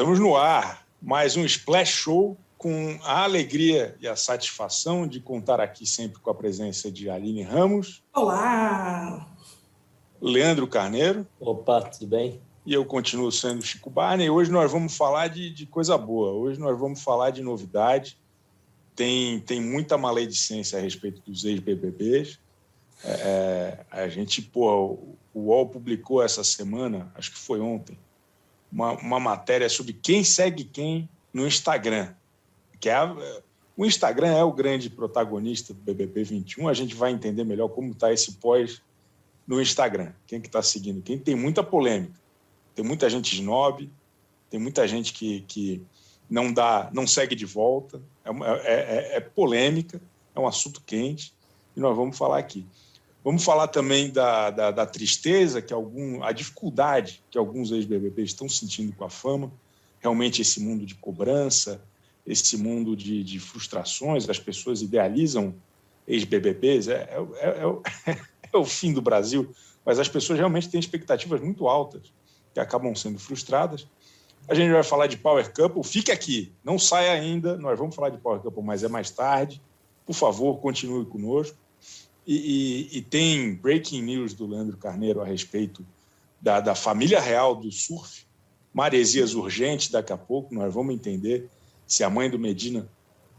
Estamos no ar, mais um Splash Show com a alegria e a satisfação de contar aqui sempre com a presença de Aline Ramos. Olá! Leandro Carneiro. Opa, tudo bem? E eu continuo sendo Chico Barney. Hoje nós vamos falar de, de coisa boa. Hoje nós vamos falar de novidade. Tem, tem muita maledicência a respeito dos ex-BBBs. É, é, a gente, pô, o UOL publicou essa semana, acho que foi ontem, uma, uma matéria sobre quem segue quem no Instagram. Que é a, o Instagram é o grande protagonista do BBB 21. A gente vai entender melhor como está esse pós no Instagram. Quem que está seguindo quem? Tem muita polêmica. Tem muita gente snob, tem muita gente que, que não dá, não segue de volta. É, é, é, é polêmica, é um assunto quente e nós vamos falar aqui. Vamos falar também da, da, da tristeza, que algum, a dificuldade que alguns ex-BBBs estão sentindo com a fama. Realmente, esse mundo de cobrança, esse mundo de, de frustrações, as pessoas idealizam ex-BBBs, é, é, é, é, o fim do Brasil, mas as pessoas realmente têm expectativas muito altas, que acabam sendo frustradas. A gente vai falar de Power Couple, fique aqui, não saia ainda, nós vamos falar de Power Couple, mas é mais tarde. Por favor, continue conosco. E, e, e, tem breaking news do Leandro Carneiro a respeito da, da família real do surf, maresias urgentes daqui a pouco, nós vamos entender se a mãe do Medina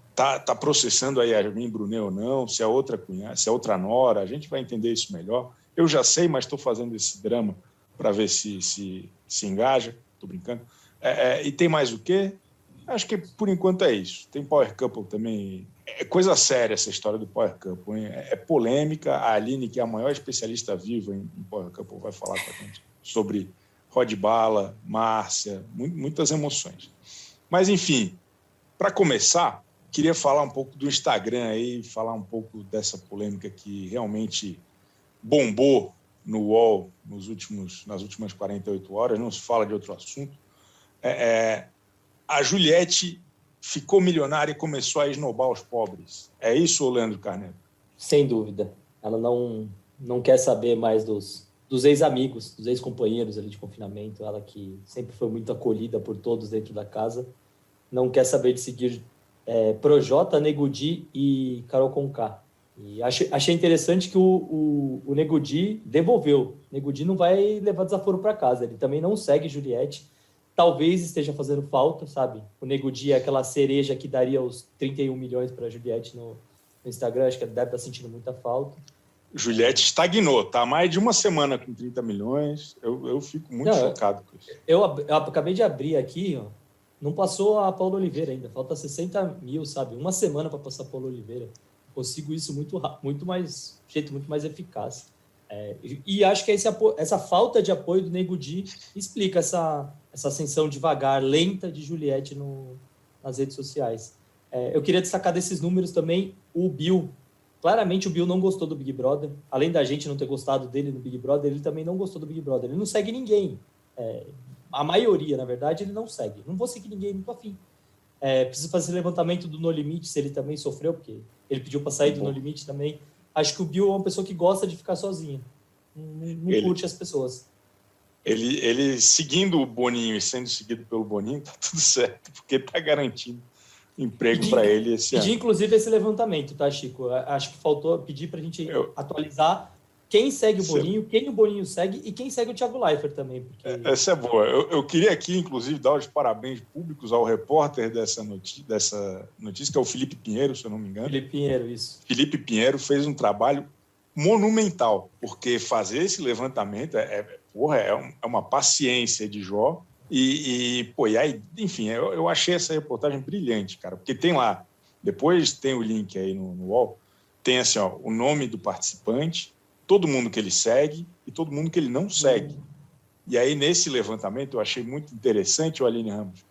está tá processando a Yasmin Brunet ou não, se é outra cunhada, se é outra nora, a gente vai entender isso melhor. Eu já sei, mas estou fazendo esse drama para ver se, se se engaja, estou brincando. É, é, e tem mais o quê? Acho que por enquanto é isso. Tem Power Couple também é coisa séria essa história do Power Couple. Hein? É polêmica. A Aline, que é a maior especialista viva em, Power Couple, vai falar com a gente sobre Rod Bala, Márcia, muitas emoções. Mas, enfim, para começar, queria falar um pouco do Instagram aí, falar um pouco dessa polêmica que realmente bombou no UOL nos últimos, nas últimas 48 horas, não se fala de outro assunto. É, é, a Juliette ficou milionária e começou a esnobar os pobres. É isso, Leandro Carneiro? Sem dúvida. Ela não, não quer saber mais dos, dos ex-amigos, dos ex-companheiros ali de confinamento. Ela que sempre foi muito acolhida por todos dentro da casa. Não quer saber de seguir é, Projota, Negudi e Carol Conká. E achei, achei interessante que o, o, o Negudi devolveu. Negudi não vai levar desaforo para casa. Ele também não segue Juliette talvez esteja fazendo falta, sabe? O Nego Dia é aquela cereja que daria os 31 milhões para a Juliette no, no, Instagram, acho que deve estar tá sentindo muita falta. Juliette estagnou, tá mais de uma semana com 30 milhões. Eu, eu fico muito não, chocado com isso. Eu, eu, acabei de abrir aqui, ó, não passou a Paulo Oliveira ainda, falta 60 mil, sabe? Uma semana para passar a Paulo Oliveira. Consigo isso muito, muito mais, jeito muito mais eficaz. É, e acho que esse, essa falta de apoio do Nego Di explica essa, essa ascensão devagar, lenta de Juliette no, nas redes sociais. É, eu queria destacar desses números também o Bill. Claramente o Bill não gostou do Big Brother. Além da gente não ter gostado dele no Big Brother, ele também não gostou do Big Brother. Ele não segue ninguém. É, a maioria, na verdade, ele não segue. Não vou seguir ninguém, não tô afim. É, preciso fazer levantamento do No Limite, se ele também sofreu, porque ele pediu para sair do No Limite também acho que o Bill é uma pessoa que gosta de ficar sozinho. Não, não ele, curte as pessoas. Ele, ele seguindo o Boninho e sendo seguido pelo Boninho, tá tudo certo, porque tá garantindo emprego para ele esse pedi, ano. inclusive, esse levantamento, tá, Chico? Acho que faltou pedir para a gente Eu... atualizar quem segue o Boninho, quem o Boninho segue e quem segue o Thiago Leifert também. Porque... É, essa é boa. Eu, eu, queria aqui, inclusive, dar os parabéns públicos ao repórter dessa, noti dessa notícia, que é o Felipe Pinheiro, se eu não me engano. Felipe Pinheiro, isso. Felipe Pinheiro fez um trabalho monumental, porque fazer esse levantamento é, é, porra, é, um, é uma paciência de Jó. E, e, pô, e aí, enfim, eu, eu achei essa reportagem brilhante, cara, porque tem lá, depois tem o link aí no, no UOL, tem assim, ó, o nome do participante, todo mundo que ele segue e todo mundo que ele não segue. E aí, nesse levantamento, eu achei muito interessante, o Aline Ramos,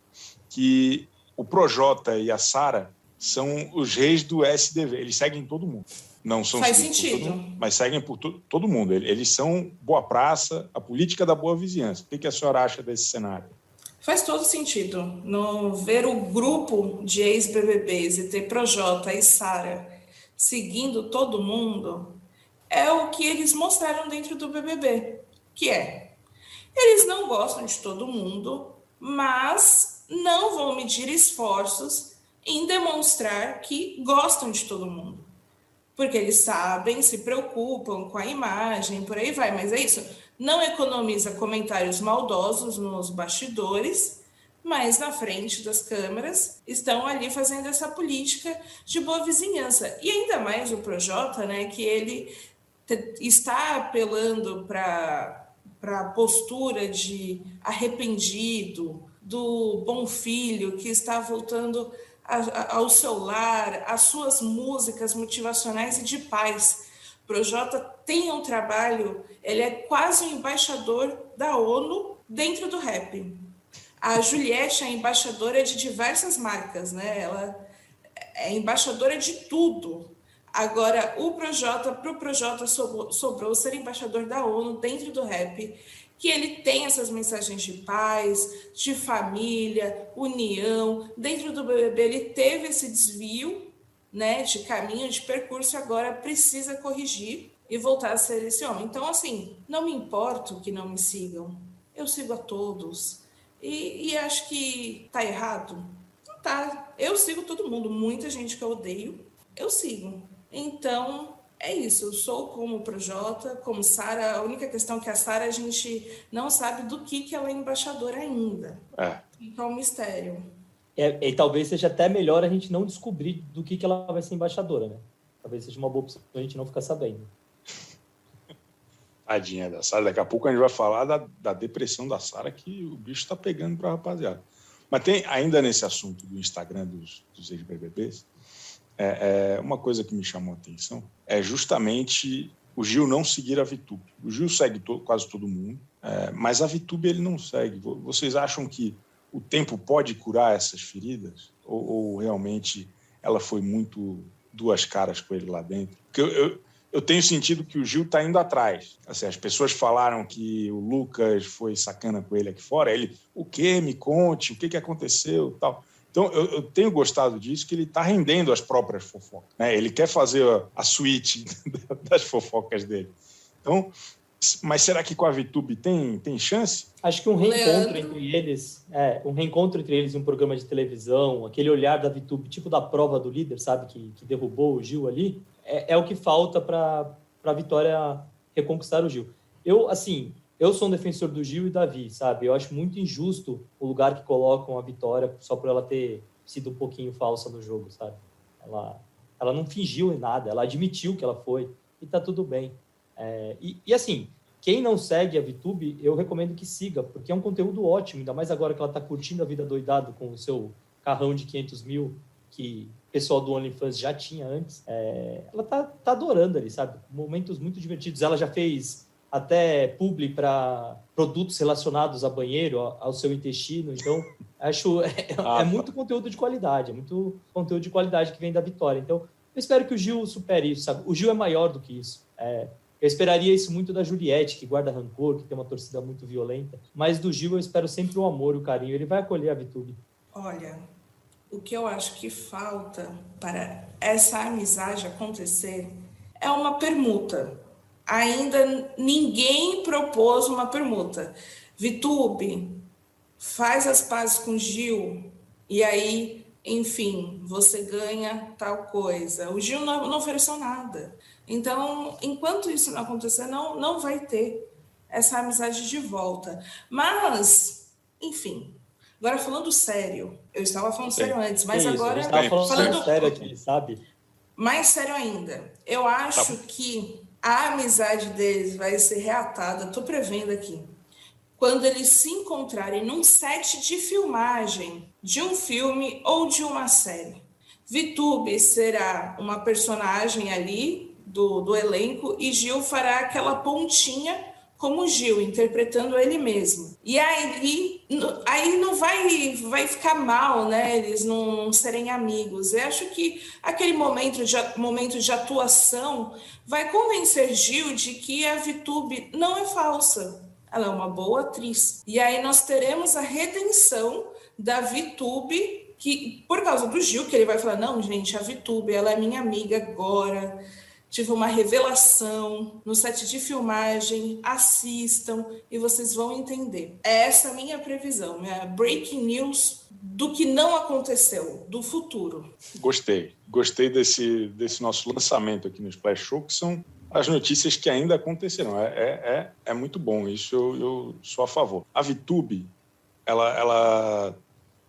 que o Projota e a Sara são os reis do SDV. Eles seguem todo mundo. Não são Faz sentido. Mas seguem por to todo mundo. Eles são boa praça, a política da boa vizinhança. O que a senhora acha desse cenário? Faz todo sentido. No ver o grupo de ex-BBBs e ter Projota e Sara seguindo todo mundo, é o que eles mostraram dentro do BBB, que é eles não gostam de todo mundo, mas não vão medir esforços em demonstrar que gostam de todo mundo. Porque eles sabem, se preocupam com a imagem, por aí vai, mas é isso. Não economiza comentários maldosos nos bastidores, mas na frente das câmeras estão ali fazendo essa política de boa vizinhança. E ainda mais o Projota, né, que ele está apelando para a postura de arrependido, do bom filho que está voltando ao seu lar, às suas músicas motivacionais e de paz. Projota tem um trabalho, ele é quase um embaixador da ONU dentro do rap. A Juliette é embaixadora de diversas marcas, né? Ela é embaixadora de tudo. Agora, o Projota, para o Projota sobrou ser embaixador da ONU dentro do rap que ele tem essas mensagens de paz, de família, união. Dentro do BBB ele teve esse desvio, né, de caminho, de percurso, e agora precisa corrigir e voltar a ser esse homem. Então, assim, não me importo que não me sigam. Eu sigo a todos. E, e acho que tá errado. Não tá. Eu sigo todo mundo. Muita gente que eu odeio, eu sigo. Então, é isso, eu sou como o Projota, como Sara. A única questão é que a Sara a gente não sabe do que, que ela é embaixadora ainda. É. Fica um mistério. É, e talvez seja até melhor a gente não descobrir do que, que ela vai ser embaixadora, né? Talvez seja uma boa opção a gente não ficar sabendo. Tadinha da Sara. Daqui a pouco a gente vai falar da, da depressão da Sara que o bicho está pegando para a rapaziada. Mas tem ainda nesse assunto do Instagram dos, dos ex-BBBs, é, é, uma coisa que me chamou a atenção é justamente o Gil não seguir a Vitube. O Gil segue to, quase todo mundo, é, mas a Vitube ele não segue. Vocês acham que o tempo pode curar essas feridas? Ou, ou realmente ela foi muito duas caras com ele lá dentro? Porque eu, eu, eu tenho sentido que o Gil está indo atrás. Assim, as pessoas falaram que o Lucas foi sacana com ele aqui fora. Ele, o que? Me conte, o que, que aconteceu tal. Então, eu, eu, tenho gostado disso, que ele está rendendo as próprias fofocas. Né? Ele quer fazer a, a suíte das fofocas dele. Então, mas será que com a VTube tem, tem chance? Acho que um reencontro Leandro. entre eles, é, um reencontro entre eles em um programa de televisão, aquele olhar da VTube, tipo da prova do líder, sabe, que, que derrubou o Gil ali, é, é o que falta para a Vitória reconquistar o Gil. Eu, assim, eu sou um defensor do Gil e Davi, sabe? Eu acho muito injusto o lugar que colocam a Vitória só por ela ter sido um pouquinho falsa no jogo, sabe? Ela, ela não fingiu em nada, ela admitiu que ela foi e tá tudo bem. É, e, e, assim, quem não segue a VTube, eu recomendo que siga, porque é um conteúdo ótimo, ainda mais agora que ela tá curtindo a vida doidado com o seu carrão de 500 mil que o pessoal do OnlyFans já tinha antes. É, ela tá, tá adorando ali, sabe? Momentos muito divertidos. Ela já fez até publi para produtos relacionados a banheiro, ao seu intestino. Então, acho é, ah, é, muito conteúdo de qualidade, é muito conteúdo de qualidade que vem da Vitória. Então, eu espero que o Gil supere isso, sabe? O Gil é maior do que isso. É, eu esperaria isso muito da Juliette, que guarda rancor, que tem uma torcida muito violenta. Mas do Gil eu espero sempre o amor, o carinho. Ele vai acolher a Vitube. Olha, o que eu acho que falta para essa amizade acontecer é uma permuta ainda ninguém propôs uma permuta. Vitube, faz as pazes com Gil e aí, enfim, você ganha tal coisa. O Gil não, não ofereceu nada. Então, enquanto isso não acontecer, não, não vai ter essa amizade de volta. Mas, enfim, agora falando sério, eu estava falando sério antes, mas isso, agora falando, falando sério aqui, sabe? Mais sério ainda. Eu acho tá. que a amizade deles vai ser reatada, estou prevendo aqui, quando eles se encontrarem num set de filmagem de um filme ou de uma série. Vitube será uma personagem ali do, do elenco e Gil fará aquela pontinha como Gil, interpretando ele mesmo. E aí, aí não vai, vai ficar mal, né? Eles não serem amigos. Eu acho que aquele momento de, momento de atuação vai convencer Gil de que a Vitube não é falsa. Ela é uma boa atriz. E aí nós teremos a redenção da Vitube, que por causa do Gil, que ele vai falar: não, gente, a Vitube, ela é minha amiga agora tive uma revelação no set de filmagem. Assistam e vocês vão entender. É essa minha previsão, minha breaking news do que não aconteceu, do futuro. Gostei, gostei desse, desse nosso lançamento aqui no Splash Show, que são as notícias que ainda acontecerão. É, é, é, é muito bom, isso eu, eu, sou a favor. A VTube, ela, ela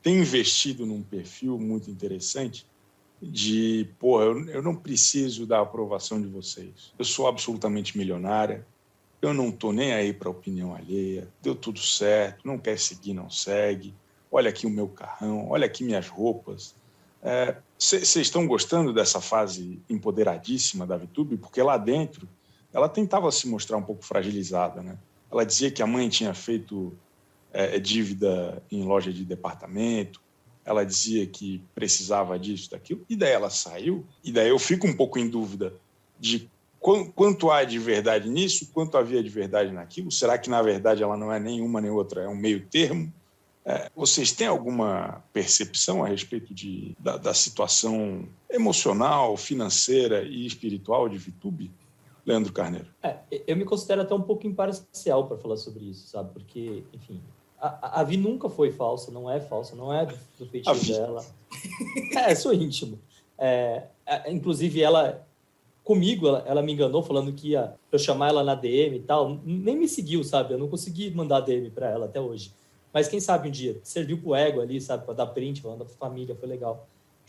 tem investido num perfil muito interessante de, porra, eu, eu não preciso da aprovação de vocês. Eu sou absolutamente milionária, eu não estou nem aí para opinião alheia, deu tudo certo, não quer seguir, não segue. Olha aqui o meu carrão, olha aqui minhas roupas. Vocês é, estão gostando dessa fase empoderadíssima da VTube? Porque lá dentro ela tentava se mostrar um pouco fragilizada. Né? Ela dizia que a mãe tinha feito é, dívida em loja de departamento, ela dizia que precisava disso, daquilo, e daí ela saiu, e daí eu fico um pouco em dúvida de quanto há de verdade nisso, quanto havia de verdade naquilo. Será que, na verdade, ela não é nenhuma nem outra, é um meio termo? É, vocês têm alguma percepção a respeito de, da, da, situação emocional, financeira e espiritual de Vitube? Leandro Carneiro. É, eu me considero até um pouco imparcial para falar sobre isso, sabe? Porque, enfim, a, a Vi nunca foi falsa, não é falsa, não é do feitiço dela. É, sou íntimo. É, inclusive, ela, comigo, ela, ela, me enganou falando que ia eu chamar ela na DM e tal. Nem me seguiu, sabe? Eu não consegui mandar DM para ela até hoje. Mas quem sabe um dia, serviu pro ego ali, sabe? Para dar print, falando da família, foi legal.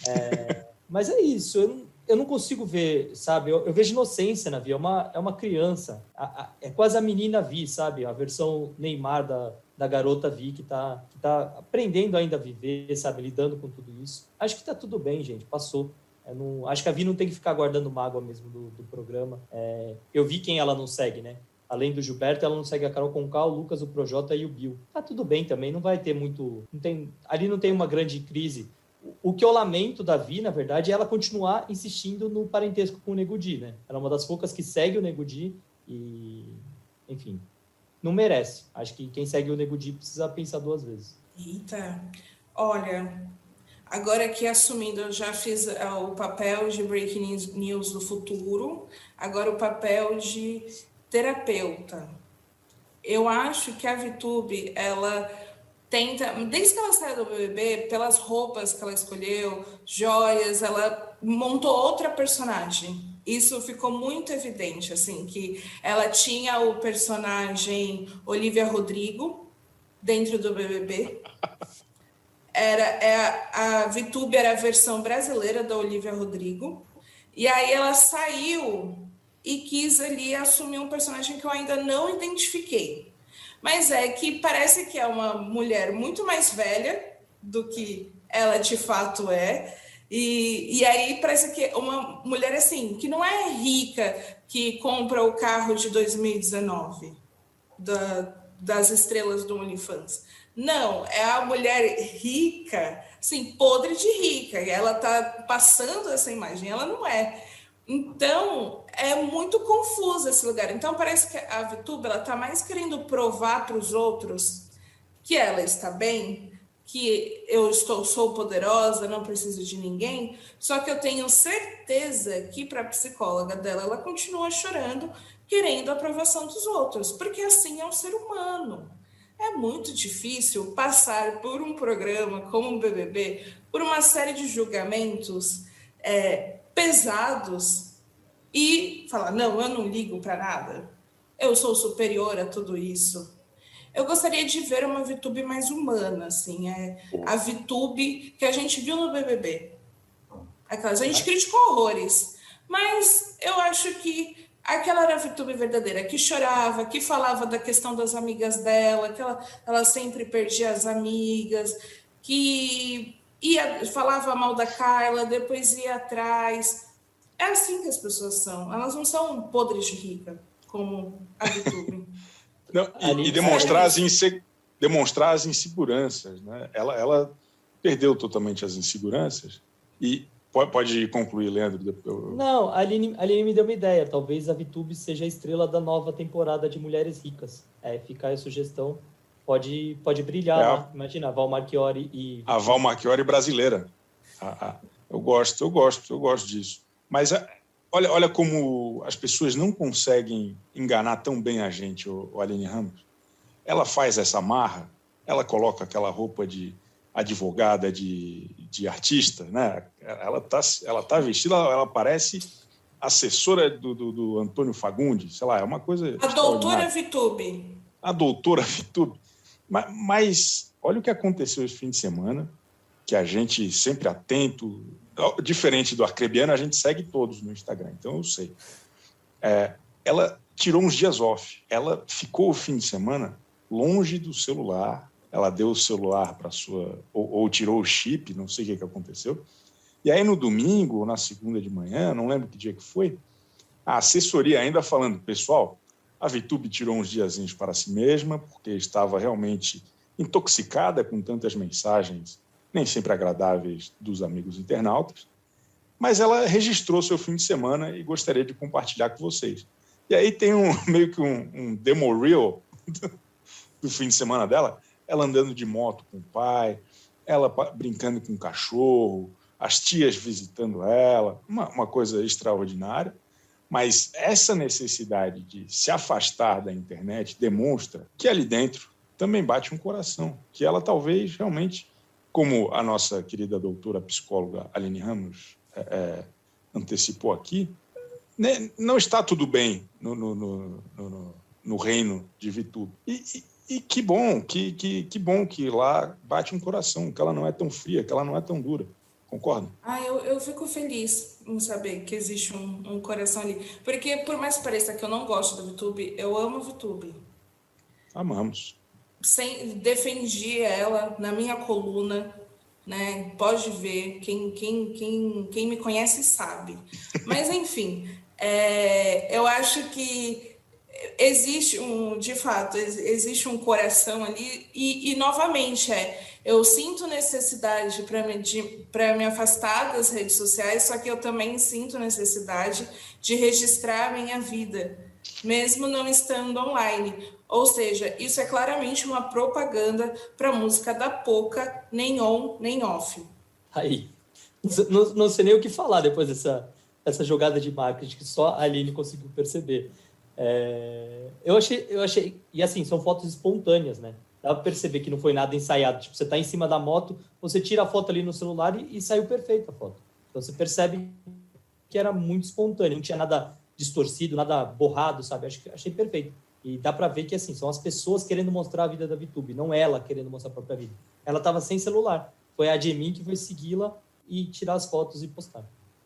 É, mas é isso, eu não, eu não consigo ver, sabe? Eu, eu, vejo inocência na Vi, é uma, é uma criança. A, a, é quase a menina Vi, sabe? A versão Neymar da, da garota Vi que está que tá aprendendo ainda a viver, sabe, lidando com tudo isso. Acho que está tudo bem, gente, passou. Não, acho que a Vi não tem que ficar guardando mágoa mesmo do, do programa. É, eu vi quem ela não segue, né? Além do Gilberto, ela não segue a Carol Conká, o Lucas, o Projota e o Bill. Tá tudo bem também, não vai ter muito. Não tem, ali não tem uma grande crise. O que eu lamento da Vi, na verdade, é ela continuar insistindo no parentesco com o Negudi, né? Ela é uma das poucas que segue o Negudi e, enfim, não merece. Acho que quem segue o Nego Di precisa pensar duas vezes. Eita, olha, agora que assumindo, eu já fiz é, o papel de breaking news do futuro, agora o papel de terapeuta. Eu acho que a VTube, ela tenta, desde que ela saiu do BBB, pelas roupas que ela escolheu, joias, ela montou outra personagem isso ficou muito evidente, assim, que ela tinha o personagem Olivia Rodrigo dentro do BBB. Era, é, a VTube era a versão brasileira da Olivia Rodrigo. E aí ela saiu e quis ali assumir um personagem que eu ainda não identifiquei. Mas é que parece que é uma mulher muito mais velha do que ela de fato é e, e aí parece que uma mulher assim, que não é rica, que compra o carro de 2019 da, das estrelas do OnlyFans. Não, é a mulher rica, assim, podre de rica, ela tá passando essa imagem, ela não é. Então, é muito confuso esse lugar. Então, parece que a VTube, ela tá mais querendo provar para os outros que ela está bem que eu estou sou poderosa, não preciso de ninguém, só que eu tenho certeza que para a psicóloga dela ela continua chorando, querendo a aprovação dos outros, porque assim é um ser humano. É muito difícil passar por um programa como o BBB, por uma série de julgamentos é, pesados e falar: não, eu não ligo para nada, eu sou superior a tudo isso eu gostaria de ver uma VTube mais humana, assim, é a VTube que a gente viu no BBB. Aquelas, a gente criticou horrores, mas eu acho que aquela era a VTube verdadeira, que chorava, que falava da questão das amigas dela, que ela, ela sempre perdia as amigas, que ia falava mal da Carla, depois ia atrás. É assim que as pessoas são. Elas não são podres de rica, como a VTube. Não, e, e, demonstrar, as inse... demonstrar as inseguranças. Né? Ela, ela perdeu totalmente as inseguranças e pode, concluir, Leandro. Não, a Aline, a Aline me deu uma ideia. Talvez a VTube seja a estrela da nova temporada de Mulheres Ricas. É, fica aí a sugestão. Pode, pode brilhar é a... Imagina, a Val Marchiori e... A Val Marchiori brasileira. eu gosto, eu gosto, eu gosto disso. Mas olha, olha como as pessoas não conseguem enganar tão bem a gente, o, o Aline Ramos. Ela faz essa marra, ela coloca aquela roupa de advogada, de, de artista, né? Ela está ela tá vestida, ela parece assessora do, do, do, Antônio Fagundes, sei lá, é uma coisa. A doutora Vitube. A doutora Vitube. Mas, mas olha o que aconteceu esse fim de semana, que a gente sempre atento, diferente do Arcrebiano, a gente segue todos no Instagram, então eu sei. É, ela tirou uns dias off. Ela ficou o fim de semana longe do celular. Ela deu o celular para sua. Ou, ou, tirou o chip, não sei o que, que aconteceu. E aí no domingo, ou na segunda de manhã, não lembro que dia que foi, a assessoria ainda falando, pessoal, a Vitube tirou uns diazinhos para si mesma, porque estava realmente intoxicada com tantas mensagens nem sempre agradáveis dos amigos internautas, mas ela registrou seu fim de semana e gostaria de compartilhar com vocês. E aí tem um meio que um, um demo reel do, do fim de semana dela, ela andando de moto com o pai, ela brincando com o cachorro, as tias visitando ela, uma, uma coisa extraordinária. Mas essa necessidade de se afastar da internet demonstra que ali dentro também bate um coração, que ela talvez realmente como a nossa querida doutora psicóloga Aline Ramos é, é, antecipou aqui, né, não está tudo bem no, no, no, no reino de Vitube. E, e, e, que bom, que, que, que bom que lá bate um coração, que ela não é tão fria, que ela não é tão dura. Concorda? Ah, eu, eu fico feliz em saber que existe um, um coração ali. Porque, por mais que pareça que eu não gosto da VTube, eu amo a VTube. Amamos sem, defendi ela na minha coluna, né? Pode ver, quem, quem, quem, quem me conhece sabe. Mas, enfim, é, eu acho que existe um, de fato, existe um coração ali, e, e novamente, é, eu sinto necessidade para me, me afastar das redes sociais, só que eu também sinto necessidade de registrar a minha vida, mesmo não estando online. Ou seja, isso é claramente uma propaganda para música da Poca, nem on, nem off. Aí, não, não sei nem o que falar depois dessa essa jogada de marketing que só a Aline conseguiu perceber. É, eu achei, eu achei, e assim, são fotos espontâneas, né? Dá para perceber que não foi nada ensaiado. Tipo, você está em cima da moto, você tira a foto ali no celular e, e saiu perfeita a foto. Então você percebe que era muito espontâneo, não tinha nada distorcido, nada borrado, sabe? Acho, achei perfeito. E dá para ver que assim são as pessoas querendo mostrar a vida da VTube, não ela querendo mostrar a própria vida. Ela estava sem celular. Foi a Jemin que foi segui-la e tirar as fotos e postar.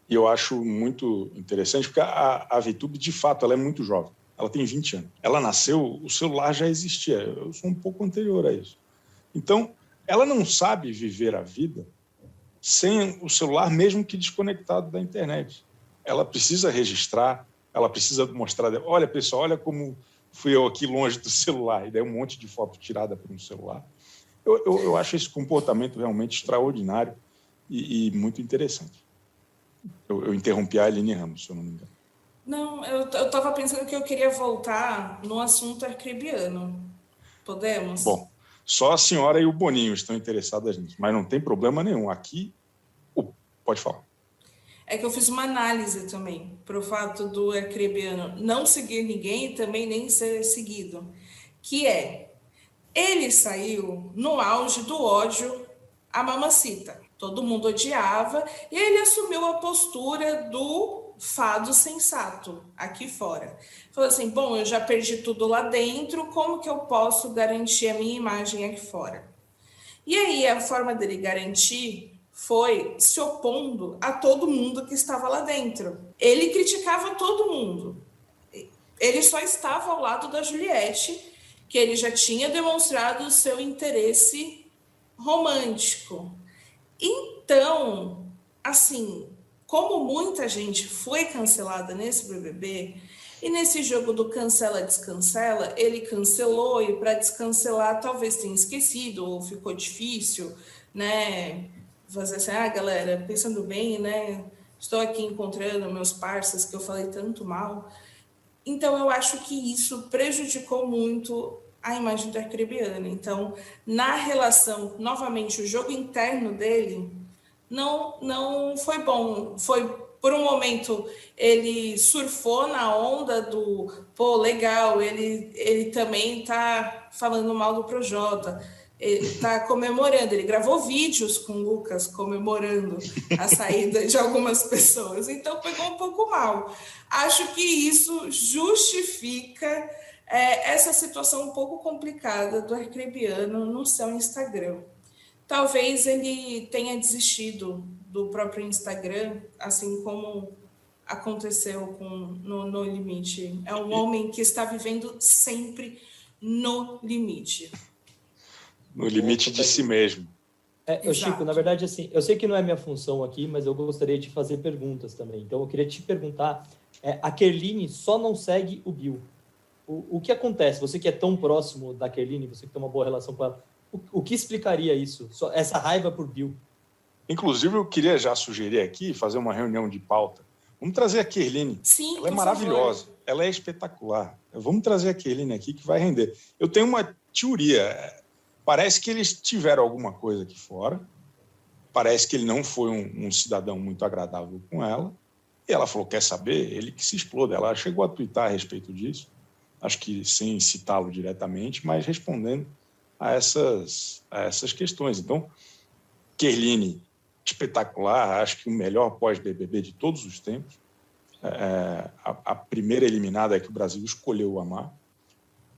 E eu acho muito interessante porque a, a VTube, de fato, ela é muito jovem. Ela tem 20 anos. Ela nasceu, o celular já existia. Eu sou um pouco anterior a isso. Então, ela não sabe viver a vida sem o celular, mesmo que desconectado da internet. Ela precisa registrar, ela precisa mostrar. Olha, pessoal, olha como fui eu aqui longe do celular, e daí um monte de foto tirada por um celular. Eu, eu, eu acho esse comportamento realmente extraordinário e, e muito interessante. Eu, eu, interrompi a Aline Ramos, se eu não me engano. Não, eu estava pensando que eu queria voltar no assunto arcrebiano. Podemos? Bom, só a senhora e o Boninho estão interessadas nisso, mas não tem problema nenhum. Aqui, pode falar é que eu fiz uma análise também para o fato do arcrebiano não seguir ninguém e também nem ser seguido, que é ele saiu no auge do ódio à mamacita. Todo mundo odiava e ele assumiu a postura do fado sensato aqui fora. Falou assim: bom, eu já perdi tudo lá dentro, como que eu posso garantir a minha imagem aqui fora? E aí a forma dele garantir foi se opondo a todo mundo que estava lá dentro. Ele criticava todo mundo. Ele só estava ao lado da Juliette, que ele já tinha demonstrado o seu interesse romântico. Então, assim, como muita gente foi cancelada nesse BBB, e nesse jogo do cancela descancela, ele cancelou e para descancelar talvez tenha esquecido ou ficou difícil, né? Fazer assim, ah, galera, pensando bem, né? Estou aqui encontrando meus parceiros que eu falei tanto mal. Então, eu acho que isso prejudicou muito a imagem do arcrebiano. Então, na relação, novamente, o jogo interno dele não, não foi bom. Foi por um momento ele surfou na onda do pô, legal, ele, ele também tá falando mal do Projota, ele tá comemorando, ele gravou vídeos com o Lucas comemorando a saída de algumas pessoas, então pegou um pouco mal. Acho que isso justifica é, essa situação um pouco complicada do arcrebiano no seu Instagram. Talvez ele tenha desistido do próprio Instagram, assim como aconteceu com no, no Limite. É um homem que está vivendo sempre no limite. No limite de si mesmo. É, eu, Chico, na verdade, assim, eu sei que não é minha função aqui, mas eu gostaria de fazer perguntas também. Então, eu queria te perguntar: é, a Kerline só não segue o Bill. O, o que acontece? Você que é tão próximo da Kerline, você que tem uma boa relação com ela, o, o que explicaria isso? Só, essa raiva por Bill? Inclusive, eu queria já sugerir aqui, fazer uma reunião de pauta. Vamos trazer a Kerline. Sim, Ela é maravilhosa. Favor. Ela é espetacular. Vamos trazer a Kerline aqui que vai render. Eu tenho uma teoria. Parece que eles tiveram alguma coisa aqui fora. Parece que ele não foi um, um cidadão muito agradável com ela. E ela falou: quer saber? Ele que se exploda. Ela chegou a twittar a respeito disso. Acho que sem citá-lo diretamente, mas respondendo a essas, a essas questões. Então, Kerline espetacular, acho que o melhor pós-BBB de todos os tempos. É, a, a, primeira eliminada é que o Brasil escolheu amar.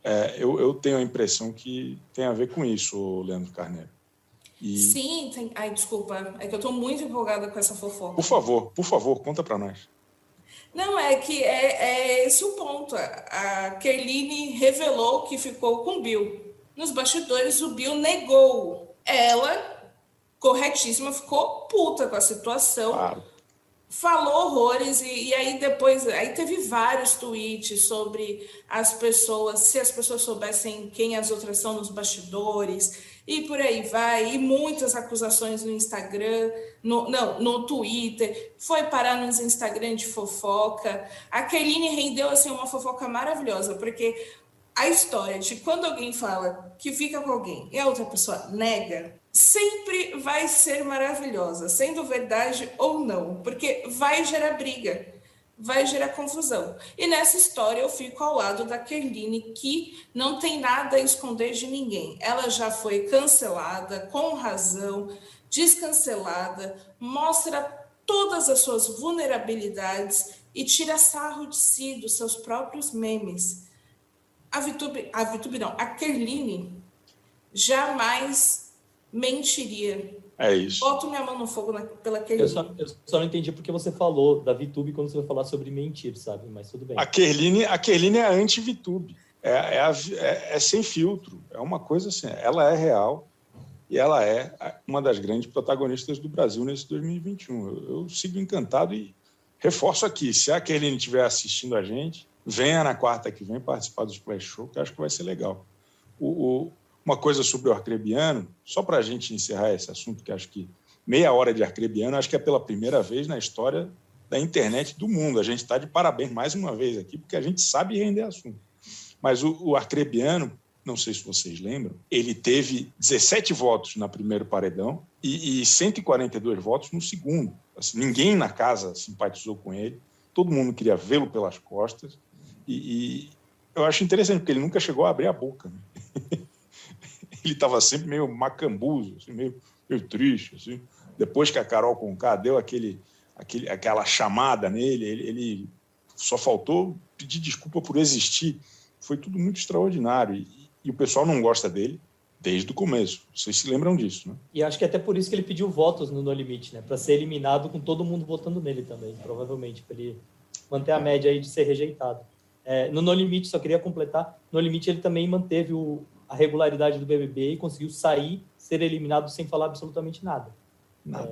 É, eu, eu, tenho a impressão que tem a ver com isso, Leandro Carneiro. E... Sim, tem... ai, desculpa, é que eu estou muito empolgada com essa fofoca. Por favor, por favor, conta para nós. Não, é que é, é esse o ponto. A Kerline revelou que ficou com o Bill. Nos bastidores, o Bill negou. Ela corretíssima, ficou puta com a situação. Claro. Falou horrores e, e, aí depois aí teve vários tweets sobre as pessoas, se as pessoas soubessem quem as outras são nos bastidores e por aí vai, e muitas acusações no Instagram, no, não, no Twitter, foi parar nos Instagram de fofoca. A Keline rendeu assim uma fofoca maravilhosa, porque a história de quando alguém fala que fica com alguém e a outra pessoa nega, sempre vai ser maravilhosa, sendo verdade ou não, porque vai gerar briga, vai gerar confusão. E nessa história eu fico ao lado da Kerline, que não tem nada a esconder de ninguém. Ela já foi cancelada, com razão, descancelada, mostra todas as suas vulnerabilidades e tira sarro de si, dos seus próprios memes. A Vitube, a Vitube não, a Kerline jamais mentiria. É isso. Boto minha mão no fogo na, pela Kerline. Eu só, eu só não entendi porque você falou da VTube quando você vai falar sobre mentir, sabe? Mas tudo bem. A Kerline, a Kerline é anti-VTube. É, é, é, é, sem filtro. É uma coisa assim. Ela é real e ela é uma das grandes protagonistas do Brasil nesse 2021. Eu, eu sigo encantado e reforço aqui: se a Kerline estiver assistindo a gente, venha na quarta que vem participar do Splash Show, que acho que vai ser legal. O, o, uma coisa sobre o arcrebiano, só para a gente encerrar esse assunto, que acho que meia hora de arcrebiano, acho que é pela primeira vez na história da internet do mundo. A gente está de parabéns mais uma vez aqui, porque a gente sabe render assunto. Mas o, o arcrebiano, não sei se vocês lembram, ele teve 17 votos no primeiro paredão e, e 142 votos no segundo. Assim, ninguém na casa simpatizou com ele, todo mundo queria vê-lo pelas costas. E, e, eu acho interessante, porque ele nunca chegou a abrir a boca. Né? ele estava sempre meio macambuzo, assim, meio, meio triste. Assim. Depois que a Carol Conká deu aquele, aquele, aquela chamada nele, ele, ele, só faltou pedir desculpa por existir. Foi tudo muito extraordinário. E, e o pessoal não gosta dele desde o começo. Vocês se lembram disso, né? E acho que é até por isso que ele pediu votos no No Limite, né? Para ser eliminado com todo mundo votando nele também, provavelmente, para ele manter a média aí de ser rejeitado. É, no No Limite, só queria completar, no Limite ele também manteve o, a regularidade do BBB e conseguiu sair, ser eliminado sem falar absolutamente nada. nada.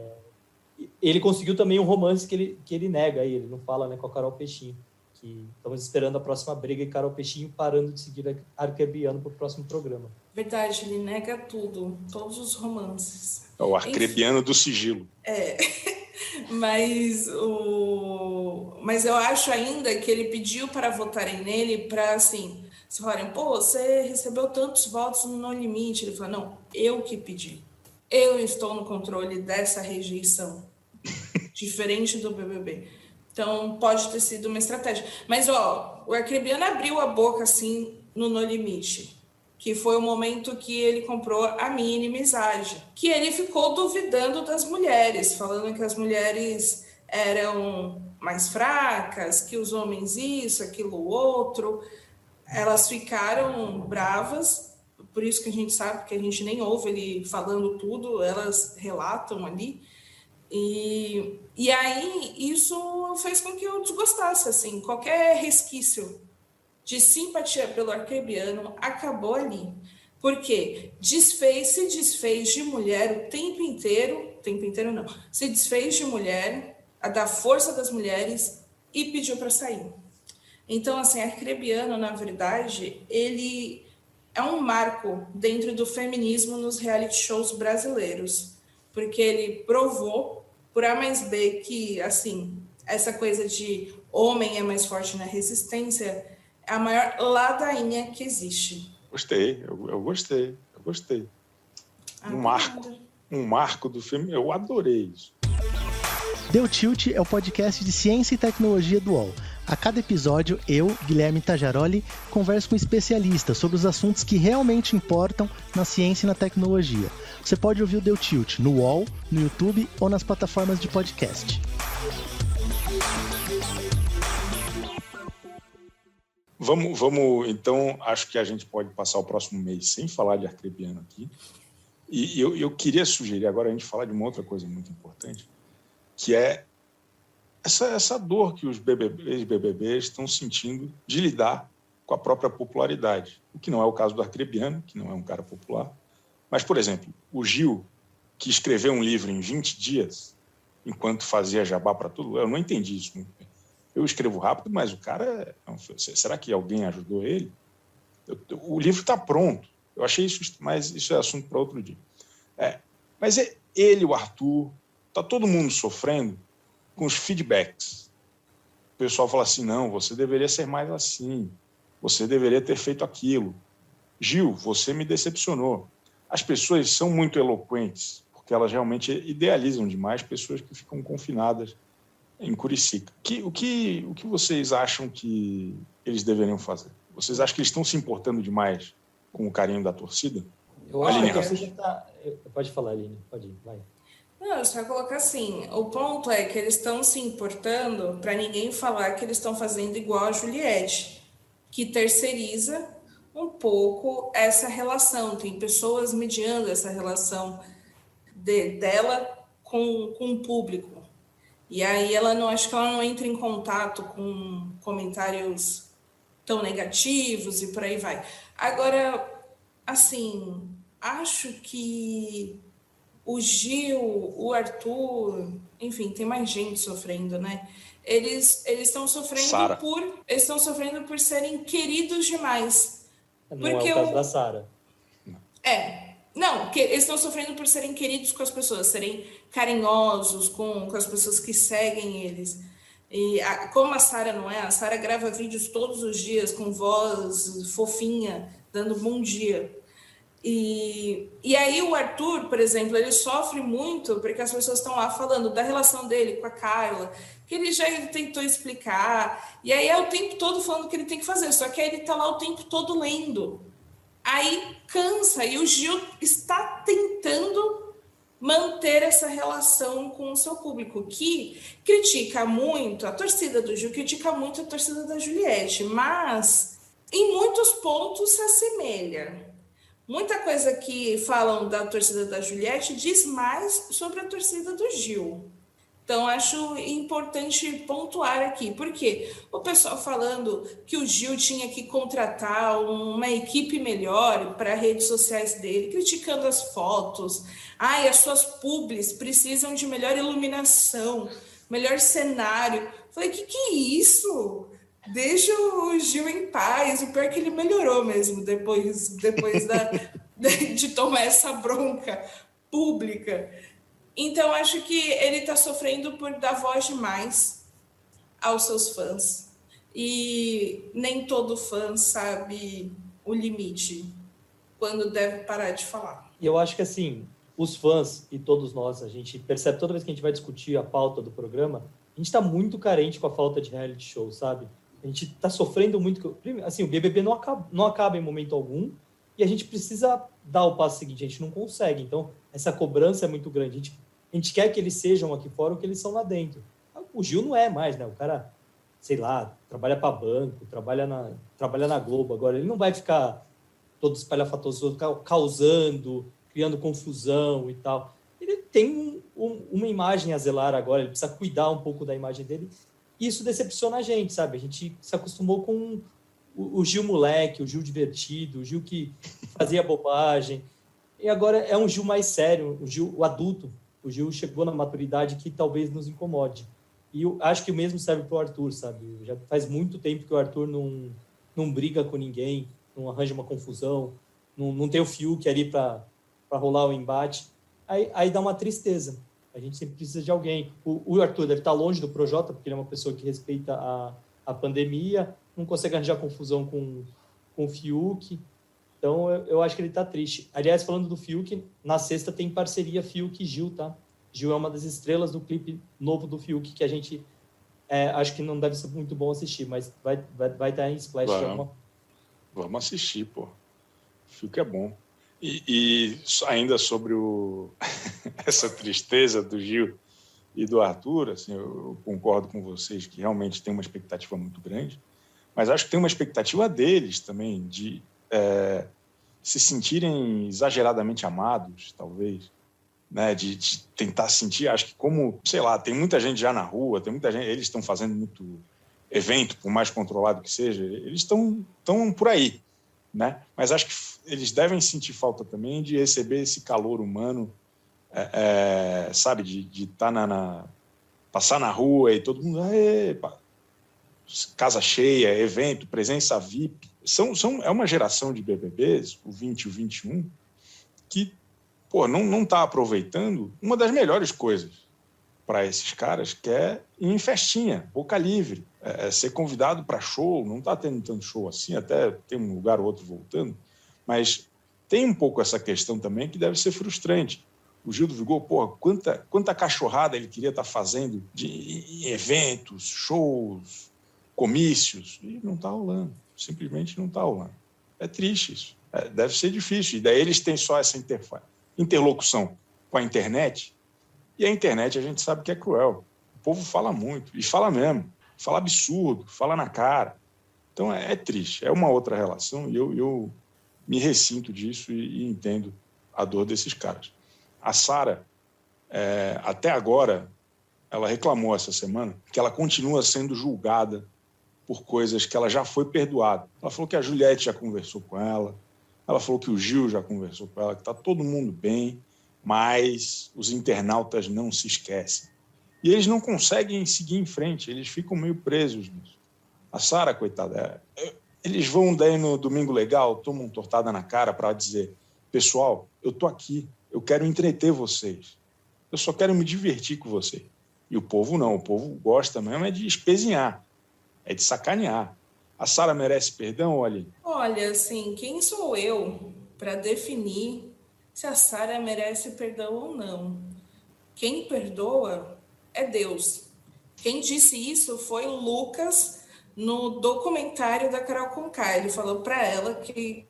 É, ele conseguiu também um romance que ele, que ele nega aí, ele não fala né, com a Carol Peixinho. Que estamos esperando a próxima briga e Carol Peixinho parando de seguir Arcrebiano para o próximo programa. Verdade, ele nega tudo, todos os romances. É o Arcrebiano Enfim, do sigilo. É. mas o mas eu acho ainda que ele pediu para votarem nele para assim se falarem, pô, você recebeu tantos votos no limite. Ele fala, não, eu que pedi. Eu estou no controle dessa rejeição. diferente do BBB. Então, pode ter sido uma estratégia. Mas, ó, o Arcrebiano abriu a boca, assim, no No Limite, que foi o momento que ele comprou a minha inimizade, que ele ficou duvidando das mulheres, falando que as mulheres eram mais fracas, que os homens isso, aquilo outro. Elas ficaram bravas, por isso que a gente sabe que a gente nem ouve ele falando tudo, elas relatam ali. E, e aí isso fez com que eu desgostasse, assim, qualquer resquício de simpatia pelo arquebiano acabou ali. Porque desfez, se desfez de mulher o tempo inteiro, tempo inteiro não, se desfez de mulher, a da força das mulheres e pediu para sair. Então, assim, arcrebiano, na verdade, ele é um marco dentro do feminismo nos reality shows brasileiros porque ele provou por A mais B que, assim, essa coisa de homem é mais forte na resistência é a maior ladainha que existe. Gostei, eu, eu gostei, eu gostei. Ah, um marco, um marco do filme, eu adorei isso. Deu Tilt é o podcast de ciência e tecnologia do UOL. A cada episódio, eu, Guilherme Tajaroli, converso com especialistas sobre os assuntos que realmente importam na ciência e na tecnologia. Você pode ouvir o Deu Tilt no UOL, no YouTube ou nas plataformas de podcast. Vamos, vamos, então, acho que a gente pode passar o próximo mês sem falar de arcrebiano aqui. E eu, eu queria sugerir agora a gente falar de uma outra coisa muito importante, que é essa, essa dor que os BBBs, BBBs estão sentindo de lidar com a própria popularidade, o que não é o caso do Arcrebiano, que não é um cara popular. Mas, por exemplo, o Gil, que escreveu um livro em 20 dias, enquanto fazia jabá para tudo, eu não entendi isso muito bem. Eu escrevo rápido, mas o cara. Será que alguém ajudou ele? Eu, o livro está pronto. Eu achei isso, mas isso é assunto para outro dia. É, mas é ele, o Arthur, está todo mundo sofrendo com os feedbacks. O pessoal fala assim: não, você deveria ser mais assim, você deveria ter feito aquilo. Gil, você me decepcionou. As pessoas são muito eloquentes, porque elas realmente idealizam demais pessoas que ficam confinadas em Curicica. Que, o, que, o que vocês acham que eles deveriam fazer? Vocês acham que eles estão se importando demais com o carinho da torcida? Eu acho Aline, que a torcida tá... Pode falar, Aline, pode ir, vai. Não, só colocar assim: o ponto é que eles estão se importando para ninguém falar que eles estão fazendo igual a Juliette, que terceiriza um pouco essa relação. Tem pessoas mediando essa relação de, dela com, com o público. E aí ela não acho que ela não entra em contato com comentários tão negativos e por aí vai. Agora, assim, acho que o Gil, o Arthur, enfim, tem mais gente sofrendo, né? Eles eles estão sofrendo Sarah. por eles estão sofrendo por serem queridos demais. Não porque é o caso o, da Sara. É. Não, que eles estão sofrendo por serem queridos com as pessoas, serem carinhosos com, com as pessoas que seguem eles. E a, como a Sara não é, a Sara grava vídeos todos os dias com voz fofinha, dando bom dia. E, e aí o Arthur, por exemplo, ele sofre muito porque as pessoas estão lá falando da relação dele com a Carla, que ele já tentou explicar, e aí é o tempo todo falando o que ele tem que fazer, só que aí ele está lá o tempo todo lendo. Aí cansa, e o Gil está tentando manter essa relação com o seu público, que critica muito, a torcida do Gil critica muito a torcida da Juliette, mas em muitos pontos se assemelha. Muita coisa que falam da torcida da Juliette diz mais sobre a torcida do Gil. Então, acho importante pontuar aqui, porque o pessoal falando que o Gil tinha que contratar uma equipe melhor para redes sociais dele, criticando as fotos. Ai, as suas publis precisam de melhor iluminação, melhor cenário. Falei, que que é isso? deixa o Gil em paz. O pior é que ele melhorou mesmo depois, depois da, de tomar essa bronca pública. Então, acho que ele está sofrendo por dar voz demais aos seus fãs. E nem todo fã sabe o limite, quando deve parar de falar. E eu acho que, assim, os fãs e todos nós, a gente percebe toda vez que a gente vai discutir a pauta do programa, a gente está muito carente com a falta de reality show, sabe? A gente está sofrendo muito. Assim, o BBB não acaba, não acaba em momento algum e a gente precisa dar o passo seguinte, a gente não consegue. Então, essa cobrança é muito grande. A gente, a gente quer que eles sejam aqui fora o que eles são lá dentro. O Gil não é mais, né? O cara, sei lá, trabalha para banco, trabalha na, trabalha na Globo. Agora, ele não vai ficar todo espalhafatoso, causando, criando confusão e tal. Ele tem um, um, uma imagem a zelar agora, ele precisa cuidar um pouco da imagem dele. E isso decepciona a gente, sabe? A gente se acostumou com o, o Gil moleque, o Gil divertido, o Gil que fazia bobagem. E agora é um Gil mais sério, o Gil o adulto. O Gil chegou na maturidade que talvez nos incomode. E eu acho que o mesmo serve para o Arthur, sabe? Já faz muito tempo que o Arthur não, não briga com ninguém, não arranja uma confusão, não, não tem o Fiuk ali para rolar o embate. Aí, aí dá uma tristeza. A gente sempre precisa de alguém. O, o Arthur deve estar longe do Projota, porque ele é uma pessoa que respeita a, a pandemia, não consegue arranjar confusão com, com o Fiuk. Então, eu, eu acho que ele está triste. Aliás, falando do Fiuk, na sexta tem parceria Fiuk e Gil, tá? Gil é uma das estrelas do clipe novo do Fiuk, que a gente é, acho que não deve ser muito bom assistir, mas vai, vai, vai estar em Splash. Vamos, vamos assistir, pô. Fiuk é bom. E, e ainda sobre o, essa tristeza do Gil e do Arthur, assim, eu concordo com vocês que realmente tem uma expectativa muito grande, mas acho que tem uma expectativa deles também de é, se sentirem exageradamente amados, talvez né, de, de, tentar sentir, acho que como, sei lá, tem muita gente já na rua, tem muita gente, eles estão fazendo muito evento, por mais controlado que seja, eles estão estão por aí, né? Mas acho que eles devem sentir falta também de receber esse calor humano, é, é, sabe, de estar tá na, na, passar na rua e todo mundo, casa cheia, evento, presença VIP, são, são é uma geração de BBBs, o 20 e o 21, que pô, não, não tá aproveitando uma das melhores coisas para esses caras, que é ir em festinha, boca livre, é, é ser convidado para show, não está tendo tanto show assim, até tem um lugar ou outro voltando, mas tem um pouco essa questão também que deve ser frustrante. O Gil do Vigor, porra, quanta, quanta cachorrada ele queria estar tá fazendo de eventos, shows, comícios, e não está rolando, simplesmente não está rolando. É triste isso, é, deve ser difícil, e daí eles têm só essa interlocução com a internet, e a internet a gente sabe que é cruel. O povo fala muito, e fala mesmo, fala absurdo, fala na cara. Então é, é triste, é uma outra relação, e eu, eu me ressinto disso e, e entendo a dor desses caras. A Sara, é, até agora, ela reclamou essa semana que ela continua sendo julgada por coisas que ela já foi perdoada. Ela falou que a Juliette já conversou com ela, ela falou que o Gil já conversou com ela, que está todo mundo bem, mas os internautas não se esquecem. E eles não conseguem seguir em frente, eles ficam meio presos nisso. A Sara, coitada, é, eles vão daí no Domingo Legal, tomam tortada na cara para dizer: pessoal, eu tô aqui, eu quero entreter vocês, eu só quero me divertir com vocês. E o povo não, o povo gosta mesmo é de espezinhar, é de sacanear. A Sara merece perdão, olha? Olha, assim, quem sou eu para definir se a Sara merece perdão ou não? Quem perdoa é Deus. Quem disse isso foi Lucas no documentário da Carol Conká. Ele falou para ela que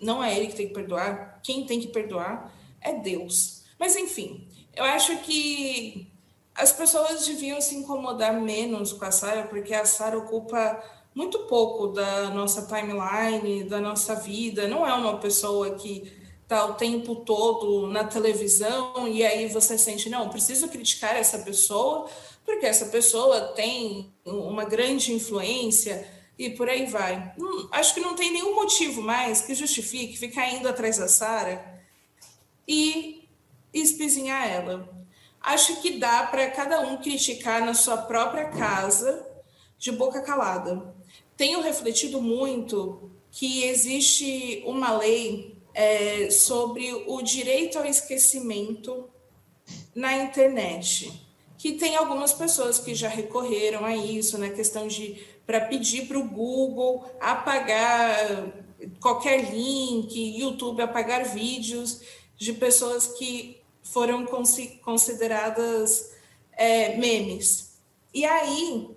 não é ele que tem que perdoar, quem tem que perdoar é Deus. Mas enfim, eu acho que as pessoas deviam se incomodar menos com a Sara, porque a Sara ocupa muito pouco da nossa timeline, da nossa vida. Não é uma pessoa que está o tempo todo na televisão e aí você sente, não, preciso criticar essa pessoa porque essa pessoa tem uma grande influência e por aí vai. Hum, acho que não tem nenhum motivo mais que justifique ficar indo atrás da Sara e espizinhar ela. Acho que dá para cada um criticar na sua própria casa de boca calada. Tenho refletido muito que existe uma lei é, sobre o direito ao esquecimento na internet, que tem algumas pessoas que já recorreram a isso, na né, questão de para pedir para o Google apagar qualquer link, YouTube apagar vídeos, de pessoas que foram consideradas é, memes. E aí,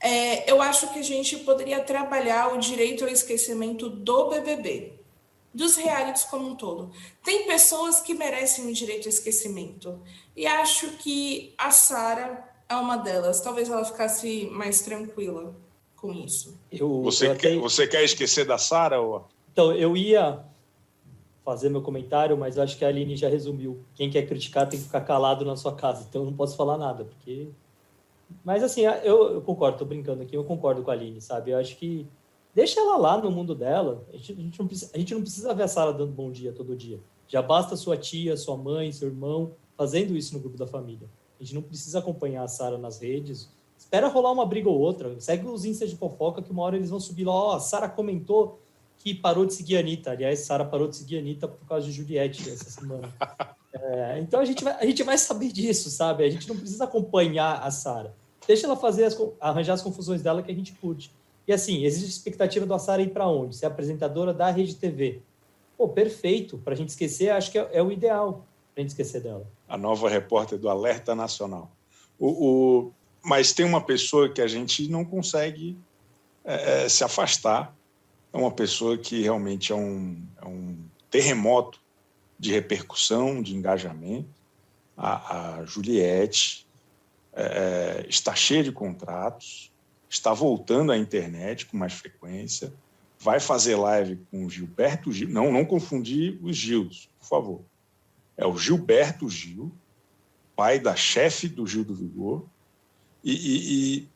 é, eu acho que a gente poderia trabalhar o direito ao esquecimento do BBB, dos realities como um todo. Tem pessoas que merecem o direito ao esquecimento, e acho que a Sara é uma delas. Talvez ela ficasse mais tranquila com isso. Eu, você, eu quer, você quer esquecer da Sara? Ou... Então, eu ia fazer meu comentário, mas eu acho que a Aline já resumiu. Quem quer criticar tem que ficar calado na sua casa, então eu não posso falar nada, porque. Mas assim, eu, eu concordo, tô brincando aqui, eu concordo com a Aline, sabe? Eu acho que deixa ela lá no mundo dela. A gente, a gente, não, precisa, a gente não precisa ver a Sara dando bom dia todo dia. Já basta sua tia, sua mãe, seu irmão fazendo isso no grupo da família. A gente não precisa acompanhar a Sara nas redes. Espera rolar uma briga ou outra. Segue os instas de fofoca que uma hora eles vão subir lá. Ó, oh, a Sara comentou que parou de seguir a Anitta. Aliás, Sara parou de seguir a Anitta por causa de Juliette essa semana. É, então a gente, vai, a gente vai saber disso, sabe? A gente não precisa acompanhar a Sara. Deixa ela fazer as, arranjar as confusões dela que a gente curte. E assim, existe expectativa da Sara ir para onde? Ser apresentadora da Rede TV. Pô, perfeito. Para a gente esquecer, acho que é, é o ideal para a gente esquecer dela. A nova repórter do Alerta Nacional. O, o, mas tem uma pessoa que a gente não consegue é, é se afastar, é uma pessoa que realmente é um, é um terremoto de repercussão, de engajamento. A, a Juliette é, é, está cheia de contratos, está voltando à internet com mais frequência, vai fazer live com o Gilberto Gil. Não, não confundir os Gils, por favor. É o Gilberto Gil, pai da chefe do Gil do Vigor. E, e, e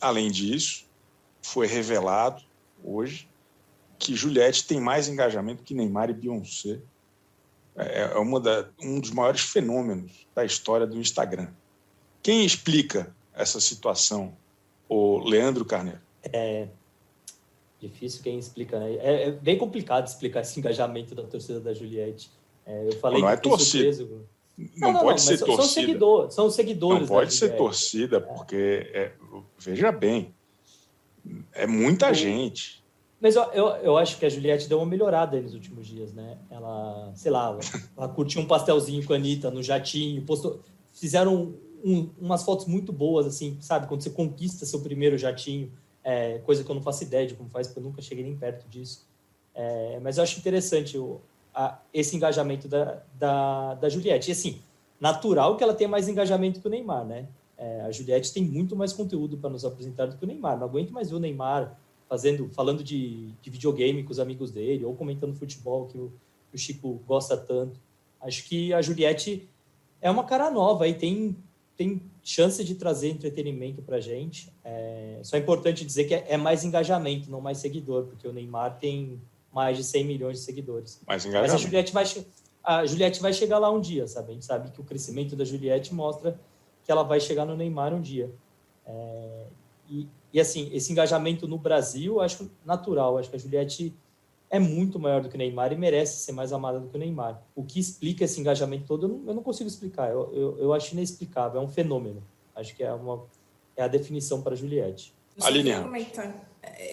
além disso, foi revelado hoje que Juliette tem mais engajamento que Neymar e Beyoncé. É, é uma da, um dos maiores fenômenos da história do Instagram. Quem explica essa situação? O Leandro Carneiro. É difícil quem explica, né? É, é bem complicado explicar esse engajamento da torcida da Juliette. É, eu falei não é torcida. Surpreso. Não, não, não, pode ser torcida. São, seguidor, são seguidores. Não pode ser torcida, porque, é, veja bem, é muita gente. Mas eu, eu, eu, acho que a Juliette deu uma melhorada nos últimos dias, né? Ela, sei lá, ela, ela curtiu um pastelzinho com a Anitta no jatinho, postou, fizeram um, umas fotos muito boas, assim, sabe? Quando você conquista seu primeiro jatinho, é, coisa que eu não faço ideia de como faz, porque eu nunca cheguei nem perto disso. É, mas eu acho interessante o, a, esse engajamento da, da, da Juliette. E assim, natural que ela tenha mais engajamento que o Neymar, né? É, a Juliette tem muito mais conteúdo para nos apresentar do que o Neymar. Não aguento mais ver o Neymar fazendo, falando de, de videogame com os amigos dele, ou comentando futebol, que o, que o Chico gosta tanto. Acho que a Juliette é uma cara nova e tem, tem chance de trazer entretenimento para a gente. É, só é importante dizer que é, é mais engajamento, não mais seguidor, porque o Neymar tem mais de 100 milhões de seguidores. Mais Mas a Juliette vai, a Juliette vai chegar lá um dia, sabe? A gente sabe que o crescimento da Juliette mostra que ela vai chegar no Neymar um dia. É, e, e, assim, esse engajamento no Brasil, acho natural. Acho que a Juliette é muito maior do que o Neymar e merece ser mais amada do que o Neymar. O que explica esse engajamento todo, eu não, eu não consigo explicar. Eu, eu, eu, acho inexplicável, é um fenômeno. Acho que é, uma, é a definição para a Juliette. Aline.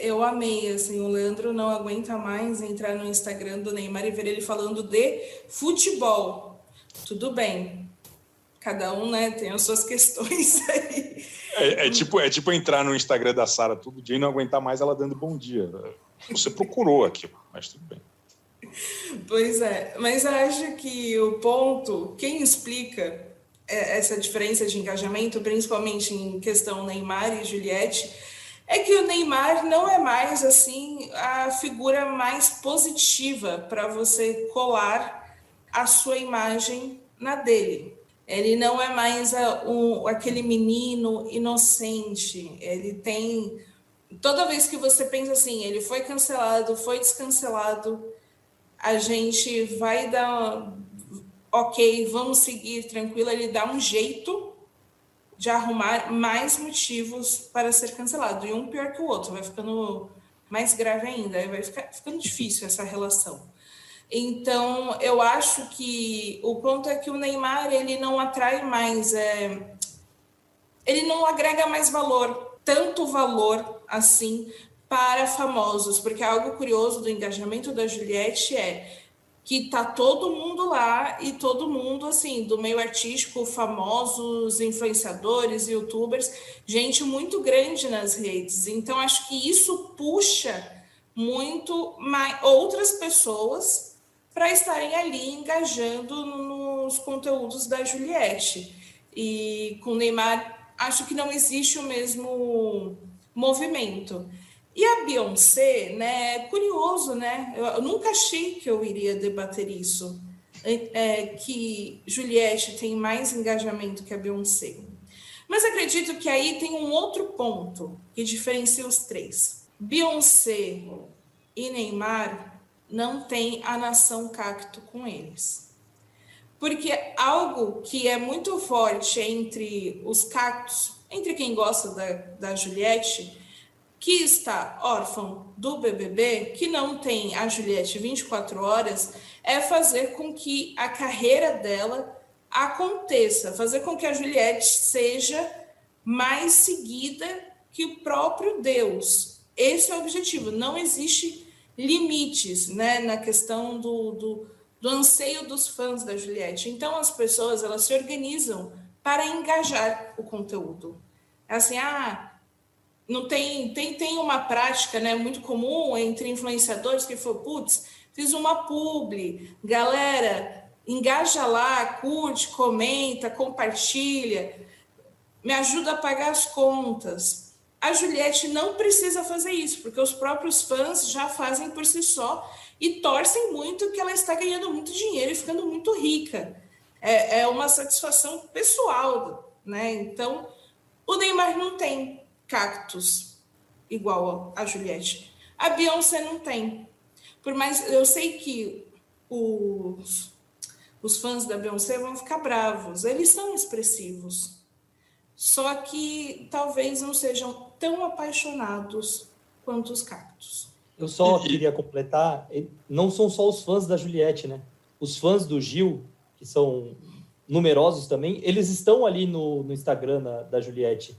Eu amei, assim, o Leandro não aguenta mais entrar no Instagram do Neymar e ver ele falando de futebol. Tudo bem. Cada um, né, tem as suas questões aí. É, é tipo, é tipo entrar no Instagram da Sara todo dia e não aguentar mais ela dando bom dia. Você procurou aquilo, mas tudo bem. Pois é, mas acho que o ponto, quem explica é, essa diferença de engajamento, principalmente em questão Neymar e Juliette, é que o Neymar não é mais assim a figura mais positiva para você colar a sua imagem na dele. Ele não é mais a, um, aquele menino inocente. Ele tem toda vez que você pensa assim, ele foi cancelado, foi descancelado, a gente vai dar ok, vamos seguir tranquilo. Ele dá um jeito de arrumar mais motivos para ser cancelado. E um pior que o outro, vai ficando mais grave ainda, vai ficar, ficando difícil essa relação. Então, eu acho que o ponto é que o Neymar ele não atrai mais, é, ele não agrega mais valor, tanto valor assim para famosos, porque algo curioso do engajamento da Juliette é que tá todo mundo lá e todo mundo assim do meio artístico, famosos, influenciadores, youtubers, gente muito grande nas redes. Então acho que isso puxa muito mais outras pessoas para estarem ali engajando nos conteúdos da Juliette. E com o Neymar, acho que não existe o mesmo movimento. E a Beyoncé, né, é curioso, né? Eu, eu, nunca achei que eu iria debater isso, é, que Juliette tem mais engajamento que a Beyoncé. Mas acredito que aí tem um outro ponto que diferencia os três. Beyoncé e Neymar não têm a nação cacto com eles. Porque algo que é muito forte entre os cactos, entre quem gosta da, da Juliette, que está órfão do BBB, que não tem a Juliette 24 horas, é fazer com que a carreira dela aconteça, fazer com que a Juliette seja mais seguida que o próprio Deus. Esse é o objetivo. Não existe limites né, na questão do, do, do anseio dos fãs da Juliette. Então, as pessoas elas se organizam para engajar o conteúdo. É assim, ah, não tem, tem, tem uma prática né, muito comum entre influenciadores que foi, putz, fiz uma publi, galera, engaja lá, curte, comenta, compartilha, me ajuda a pagar as contas. A Juliette não precisa fazer isso, porque os próprios fãs já fazem por si só e torcem muito que ela está ganhando muito dinheiro e ficando muito rica. É, é uma satisfação pessoal, né? Então, o Neymar não tem cactos igual a Juliette. A Beyoncé não tem. Por mais eu sei que os, os fãs da Beyoncé vão ficar bravos. Eles são expressivos. Só que talvez não sejam tão apaixonados quanto os cactos. Eu só queria completar, não são só os fãs da Juliette, né? Os fãs do Gil, que são numerosos também, eles estão ali no, no Instagram da, da Juliette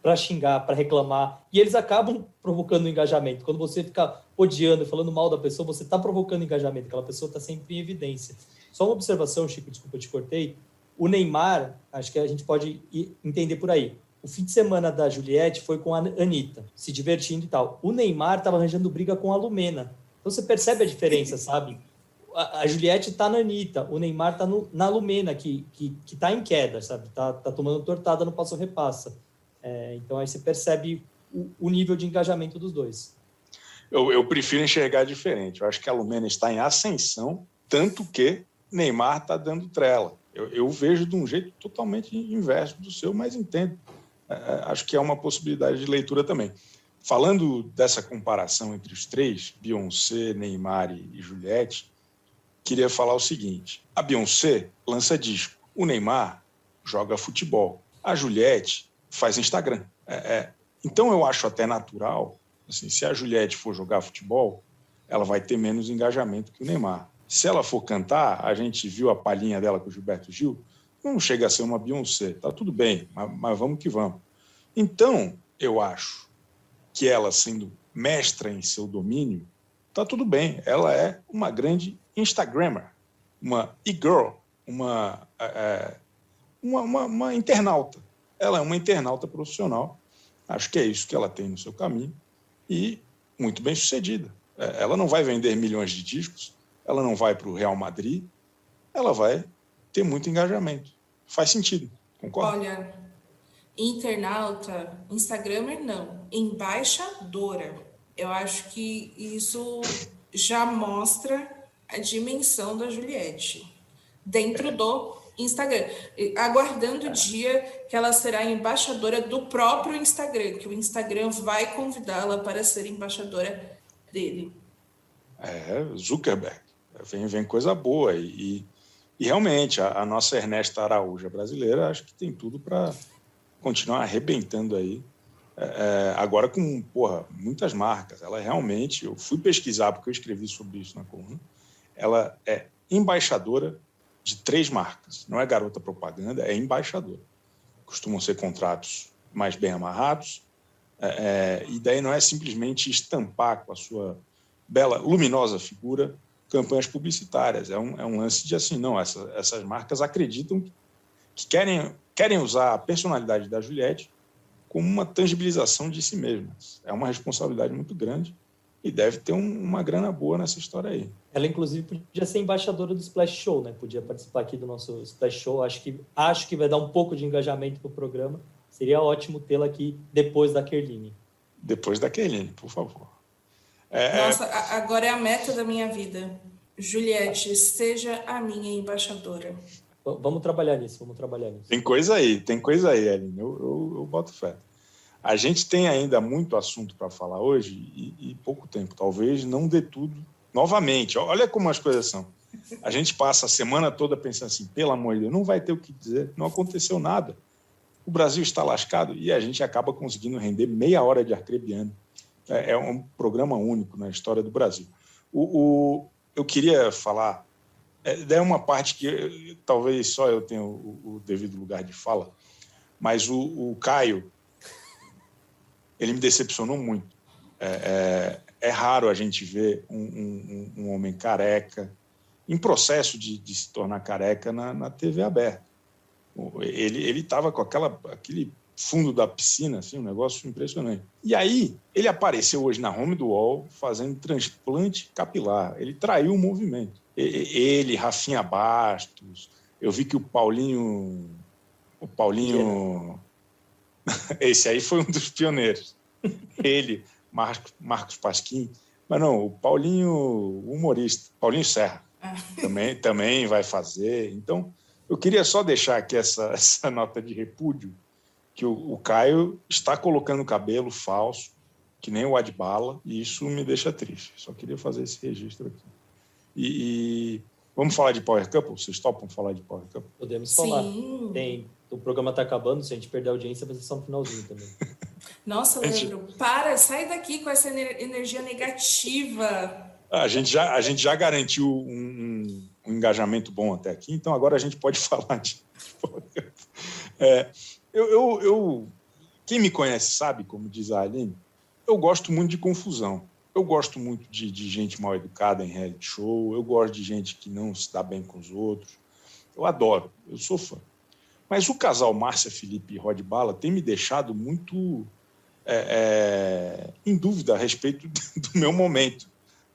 para xingar, para reclamar, e eles acabam provocando engajamento. Quando você fica odiando e falando mal da pessoa, você está provocando engajamento, aquela pessoa está sempre em evidência. Só uma observação, Chico, desculpa, eu te cortei. O Neymar, acho que a gente pode entender por aí. O fim de semana da Juliette foi com a Anitta, se divertindo e tal. O Neymar estava arranjando briga com a Lumena. Então você percebe a diferença, sabe? A, Juliette está na Anitta, o Neymar está na Lumena, que, que, que tá em queda, sabe? Tá, tá tomando tortada no passo-repassa. É, então aí você percebe o, o, nível de engajamento dos dois. Eu, eu, prefiro enxergar diferente. Eu acho que a Lumena está em ascensão, tanto que Neymar está dando trela. Eu, eu, vejo de um jeito totalmente inverso do seu, mas entendo. É, é, acho que é uma possibilidade de leitura também. Falando dessa comparação entre os três, Beyoncé, Neymar e Juliette, queria falar o seguinte: a Beyoncé lança disco, o Neymar joga futebol, a Juliette faz Instagram. É, é. Então eu acho até natural, assim, se a Juliette for jogar futebol, ela vai ter menos engajamento que o Neymar. Se ela for cantar, a gente viu a palhinha dela com o Gilberto Gil, não chega a ser uma Beyoncé, tá tudo bem, mas, mas vamos que vamos. Então, eu acho que ela sendo mestra em seu domínio, tá tudo bem. Ela é uma grande Instagrammer, uma e-girl, uma, é, uma, uma, uma internauta ela é uma internauta profissional. Acho que é isso que ela tem no seu caminho e muito bem sucedida. É, ela não vai vender milhões de discos, ela não vai para o Real Madrid, ela vai ter muito engajamento. Faz sentido, concorda? Olha, internauta, Instagramer não, embaixadora. Eu acho que isso já mostra a dimensão da Juliette dentro do Instagram, aguardando o dia que ela será embaixadora do próprio Instagram, que o Instagram vai convidá-la para ser embaixadora dele. É, Zuckerberg, vem, vem coisa boa e, e realmente a, a, nossa Ernesta Araújo brasileira acho que tem tudo para continuar arrebentando aí. É, é, agora com porra, muitas marcas. Ela realmente, eu fui pesquisar porque eu escrevi sobre isso na coluna. Ela é embaixadora de três marcas. Não é garota propaganda, é embaixador. Costumam ser contratos mais bem amarrados. É, é, e daí não é simplesmente estampar com a sua bela, luminosa figura campanhas publicitárias. É um, é um lance de assim, não, essa, essas marcas acreditam que querem, querem usar a personalidade da Juliette como uma tangibilização de si mesmas. É uma responsabilidade muito grande e deve ter um, uma grana boa nessa história aí. Ela, inclusive, podia ser embaixadora do Splash Show, né? Podia participar aqui do nosso Splash Show. Acho que, acho que vai dar um pouco de engajamento para o programa. Seria ótimo tê-la aqui depois da Kerline. Depois da Kerline, por favor. É, é... Nossa, agora é a meta da minha vida. Juliette, seja a minha embaixadora. Vamos trabalhar nisso, vamos trabalhar nisso. Tem coisa aí, tem coisa aí, Aline. Eu, eu, eu boto fé. A gente tem ainda muito assunto para falar hoje e, e, pouco tempo. Talvez não dê tudo novamente. Olha como as coisas são. A gente passa a semana toda pensando assim, pelo amor de Deus, não vai ter o que dizer, não aconteceu nada. O Brasil está lascado e a gente acaba conseguindo render meia hora de arcrebiano é, é um programa único na história do Brasil. O, o eu queria falar, é, é uma parte que talvez só eu tenha o, o devido lugar de fala, mas o, o, Caio, ele me decepcionou muito. É, é, é raro a gente ver um, um, um, homem careca, em processo de, de se tornar careca na, na TV aberta. Ele estava com aquela, aquele fundo da piscina, assim, um negócio impressionante. E aí, ele apareceu hoje na home do UOL fazendo transplante capilar. Ele traiu o movimento. Ele, Rafinha Bastos, eu vi que o Paulinho. O Paulinho. Esse aí foi um dos pioneiros. Ele, Marcos, Marcos Pasquim. Mas não, o Paulinho, humorista, Paulinho Serra, ah. também, também vai fazer. Então, eu queria só deixar aqui essa, essa nota de repúdio que o, o Caio está colocando cabelo falso, que nem o Adbala, e isso me deixa triste. Só queria fazer esse registro aqui. E, e vamos falar de Power Couple? Vocês topam falar de Power Couple? Podemos falar. Tem, o programa está acabando, se a gente perder a audiência, vai ser só um finalzinho também. Nossa, Leandro, gente... para, sai daqui com essa energia negativa. A gente já, a gente já garantiu um, um, um engajamento bom até aqui, então agora a gente pode falar de. É, eu, eu, eu, quem me conhece sabe, como diz a Aline, eu gosto muito de confusão. Eu gosto muito de, de gente mal educada em reality show, eu gosto de gente que não se dá bem com os outros. Eu adoro, eu sou fã. Mas o casal Márcia Felipe e Rod Bala tem me deixado muito é, é, em dúvida a respeito do meu momento.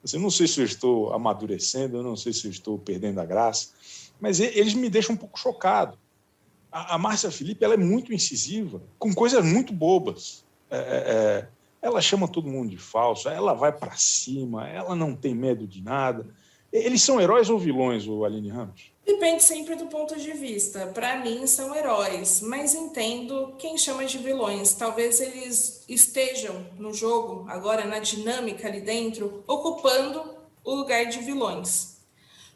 Assim, eu não sei se eu estou amadurecendo, eu não sei se eu estou perdendo a graça, mas eles me deixam um pouco chocado a, a Márcia Felipe ela é muito incisiva, com coisas muito bobas. É, é, é ela chama todo mundo de falso, ela vai para cima, ela não tem medo de nada. Eles são heróis ou vilões, o Aline Ramos? Depende sempre do ponto de vista. Para mim, são heróis, mas entendo quem chama de vilões. Talvez eles estejam no jogo, agora na dinâmica ali dentro, ocupando o lugar de vilões.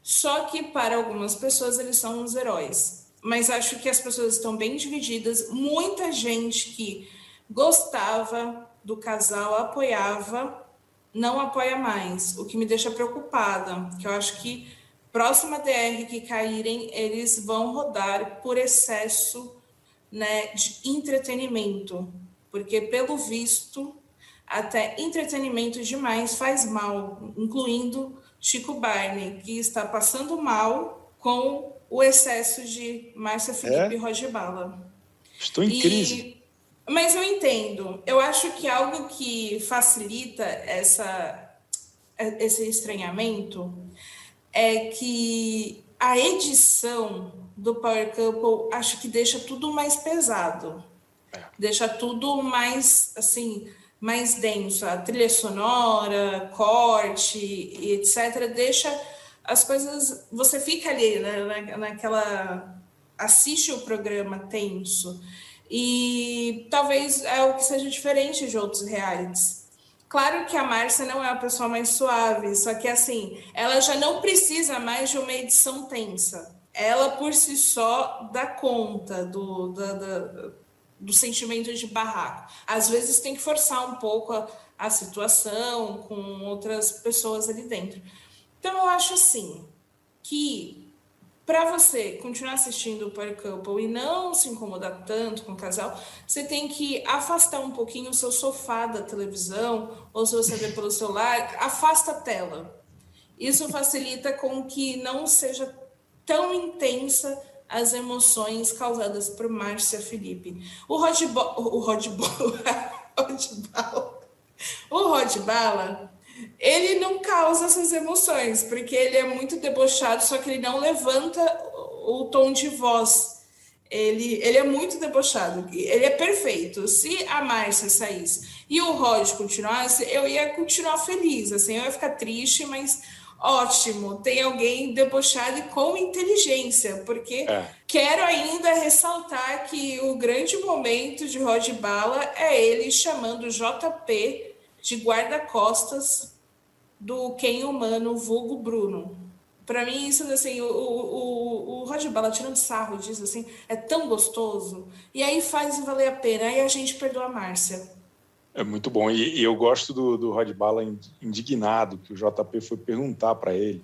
Só que para algumas pessoas eles são os heróis mas acho que as pessoas estão bem divididas. Muita gente que gostava do casal, apoiava, não apoia mais, o que me deixa preocupada, que eu acho que próxima DR que caírem, eles vão rodar por excesso né, de entretenimento, porque pelo visto, até entretenimento demais faz mal, incluindo Chico Barney, que está passando mal com o excesso de Márcia Felipe é? e Roger Bala. Estou em e, crise. Mas eu entendo. Eu acho que algo que facilita essa, esse estranhamento é que a edição do Power Couple acho que deixa tudo mais pesado. É. Deixa tudo mais assim, mais denso. A trilha sonora, corte e etc. deixa as coisas. Você fica ali né, naquela. assiste o programa tenso. E talvez é o que seja diferente de outros realities. Claro que a Márcia não é a pessoa mais suave, só que assim, ela já não precisa mais de uma edição tensa. Ela por si só dá conta do, da, da, do sentimento de barraco. Às vezes tem que forçar um pouco a, a situação com outras pessoas ali dentro. Então, eu acho assim que para você continuar assistindo o Power Couple e não se incomodar tanto com o casal, você tem que afastar um pouquinho o seu sofá da televisão, ou se você vê pelo celular, afasta a tela. Isso facilita com que não seja tão intensa as emoções causadas por Márcia Felipe. O Rodbo, o Rodbala, o Rodbala, ele não causa essas emoções, porque ele é muito debochado, só que ele não levanta o tom de voz. Ele, ele é muito debochado, ele é perfeito. Se a Márcia saísse e o Rod continuasse, eu ia continuar feliz, assim, eu ia ficar triste, mas ótimo, tem alguém debochado e com inteligência, porque é. quero ainda ressaltar que o grande momento de Rod Bala é ele chamando o JP de guarda-costas do quem humano vulgo Bruno. Para mim, isso assim, o, o, o Roger Bala tirando sarro disso assim, é tão gostoso. E aí faz valer a pena. Aí a gente perdoa a Márcia. É muito bom. E, e eu gosto do, do Rod Bala indignado, que o JP foi perguntar para ele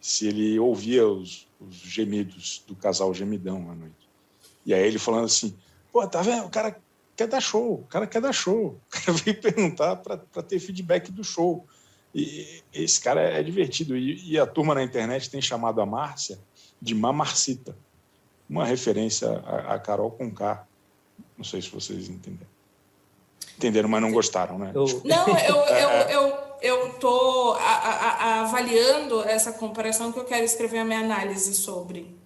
se ele ouvia os, os, gemidos do casal gemidão à noite. E aí ele falando assim: pô, tá vendo? O cara quer dar show, o cara quer dar show. O cara veio perguntar para ter feedback do show. E esse cara é divertido. E, e a turma na internet tem chamado a Márcia de Mamarcita, uma referência a, a Carol com K. Não sei se vocês entenderam. Entenderam, mas não gostaram, né? Não, eu, eu, eu, eu tô a, a, avaliando essa comparação que eu quero escrever a minha análise sobre.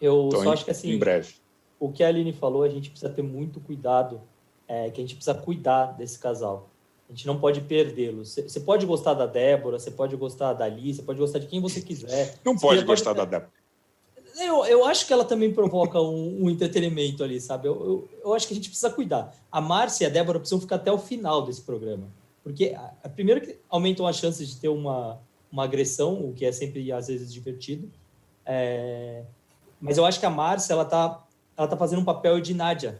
Eu então, só acho que assim. Em breve. O que a Aline falou, a gente precisa ter muito cuidado, é, que a gente precisa cuidar desse casal. A gente não pode perdê-los. Você pode gostar da Débora, você pode gostar da Ali, você pode gostar de quem você quiser. Não pode gostar pode... da Débora. Eu, eu acho que ela também provoca um, um entretenimento ali, sabe? Eu, eu, eu, acho que a gente precisa cuidar. A Márcia e a Débora precisam ficar até o final desse programa. Porque, a, a, primeiro, que aumentam as chances de ter uma, uma agressão, o que é sempre, às vezes, divertido. É, mas eu acho que a Márcia, ela tá, ela tá fazendo um papel de Nádia.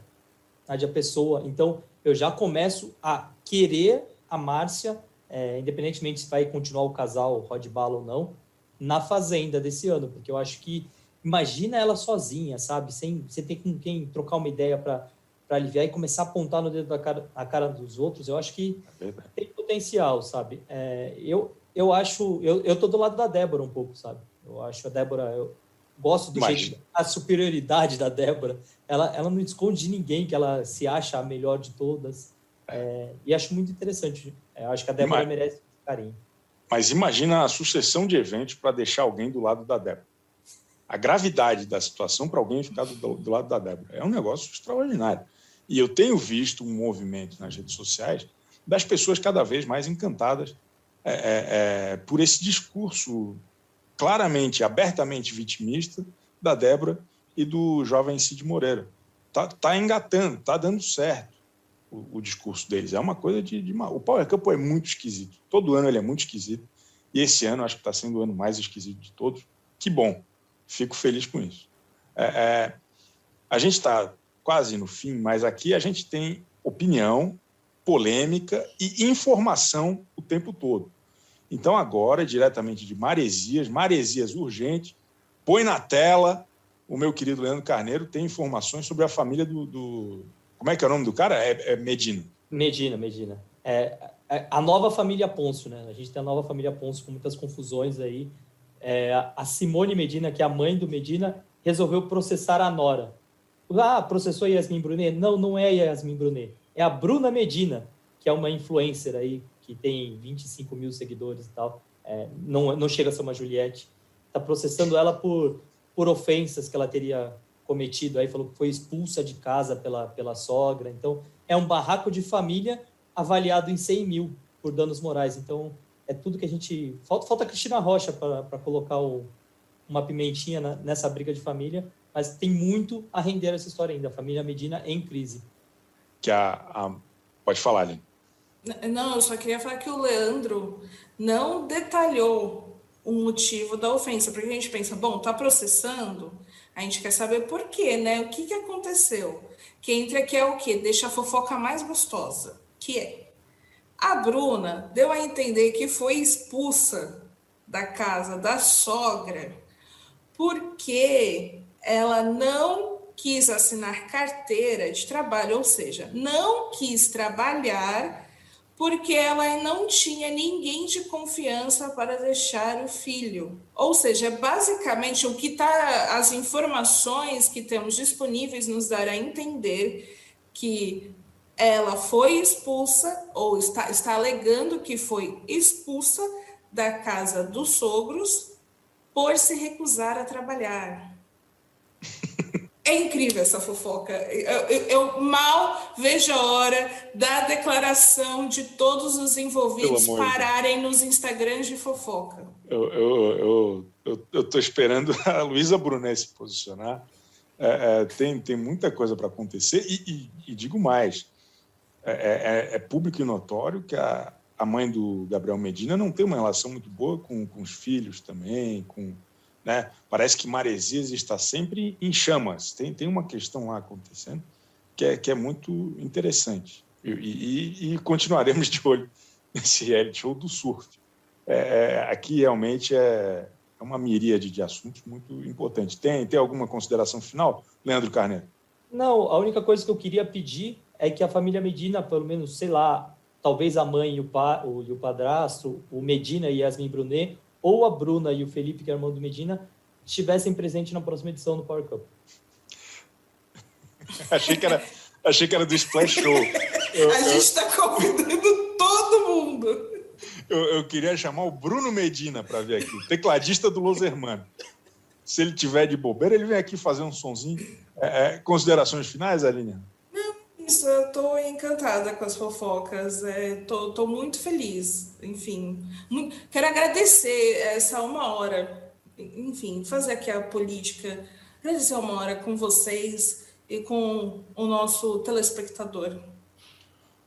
Nádia Pessoa. Então, eu já começo a querer a Márcia, é, independentemente se vai continuar o casal Rod Bala ou não, na Fazenda desse ano. Porque eu acho que imagina ela sozinha, sabe? Sem, sem ter com quem trocar uma ideia para aliviar e começar a apontar no dedo da cara, na cara dos outros, eu acho que é tem potencial, sabe? É, eu, eu acho, eu, eu tô do lado da Débora um pouco, sabe? Eu acho a Débora, eu gosto do jeito, a superioridade da Débora. Ela, ela não esconde de ninguém que ela se acha a melhor de todas. É, e acho muito interessante. É, acho que a Débora merece carinho. Mas imagina a sucessão de eventos para deixar alguém do lado da Débora a gravidade da situação para alguém ficar do, do, lado da Débora. É um negócio extraordinário. E eu tenho visto um movimento nas redes sociais das pessoas cada vez mais encantadas é, é, é, por esse discurso claramente, abertamente vitimista da Débora e do jovem Cid Moreira. Está tá engatando, está dando certo o, o, discurso deles. É uma coisa de, de O Power Campo é muito esquisito. Todo ano ele é muito esquisito. E esse ano acho que está sendo o ano mais esquisito de todos. Que bom Fico feliz com isso. É, é, a gente está quase no fim, mas aqui a gente tem opinião, polêmica e informação o tempo todo. Então, agora, diretamente de Maresias, Maresias urgente, põe na tela. O meu querido Leandro Carneiro tem informações sobre a família do. do... Como é que é o nome do cara? É, é Medina. Medina, Medina. É, é, a nova família Ponço, né? A gente tem a nova família Ponço com muitas confusões aí é, a Simone Medina, que é a mãe do Medina, resolveu processar a Nora. Ah, processou Yasmin Brunet? Não, não é Yasmin Brunet. É a Bruna Medina, que é uma influencer aí, que tem 25 mil seguidores e tal. É, não, não chega a ser uma Juliette. Está processando ela por, por ofensas que ela teria cometido. Aí falou que foi expulsa de casa pela, pela sogra. Então, é um barraco de família avaliado em 100 mil por danos morais. Então, é tudo que a gente. Falta, falta Cristina Rocha para colocar o, uma pimentinha na, nessa briga de família, mas tem muito a render essa história ainda. A família Medina em crise. Que a, a... Pode falar, Aline. Não, eu só queria falar que o Leandro não detalhou o motivo da ofensa, porque a gente pensa, bom, tá processando, a gente quer saber por quê, né? O que, que aconteceu? Que entra aqui é o quê? Deixa a fofoca mais gostosa, que é a Bruna deu a entender que foi expulsa da casa da sogra porque ela não quis assinar carteira de trabalho, ou seja, não quis trabalhar porque ela não tinha ninguém de confiança para deixar o filho. Ou seja, basicamente o que está as informações que temos disponíveis nos dará a entender que ela foi expulsa ou está, está alegando que foi expulsa da casa dos sogros por se recusar a trabalhar. É incrível essa fofoca. Eu, eu, eu, mal vejo a hora da declaração de todos os envolvidos pararem nos Instagrams de fofoca. Eu estou eu, eu, esperando a Luísa Brunet se posicionar. É, é, tem, tem muita coisa para acontecer. E, e, e, digo mais: é, é, é, é, público e notório que a, a mãe do Gabriel Medina não tem uma relação muito boa com, com os filhos também, com né? Parece que Maresias está sempre em chamas. Tem, tem uma questão lá acontecendo que é, que é muito interessante. E, e, e continuaremos de olho nesse reality show do surf. É, é, aqui realmente é, é uma miríade de assuntos muito importantes. Tem, tem alguma consideração final, Leandro Carneiro? Não, a única coisa que eu queria pedir é que a família Medina, pelo menos, sei lá, talvez a mãe e o, pa, o, e o padrasto, o Medina e Yasmin Brunet, ou a Bruna e o Felipe, que é irmão do Medina, estivessem presentes na próxima edição do Power Cup. achei, que era, achei que era do Splash Show. Eu, a gente está convidando todo mundo. Eu, eu, queria chamar o Bruno Medina para vir aqui, tecladista do Los Hermanos. Se ele tiver de bobeira, ele vem aqui fazer um sonzinho. É, é, considerações finais, Aline? Isso, eu estou encantada com as fofocas, é, muito feliz, enfim. Muito, quero agradecer essa uma hora, enfim, fazer aqui a política, agradecer uma hora com vocês e com o nosso telespectador.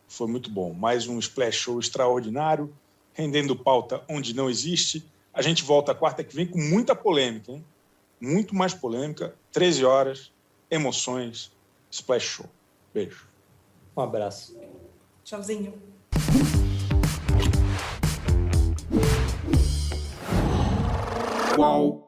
Foi muito bom. Mais um Splash Show extraordinário, rendendo pauta onde não existe. A gente volta quarta que vem com muita polêmica, hein? Muito mais polêmica. 13 horas, emoções, Splash Show. Beijo. Um abraço. Tchauzinho. Qual?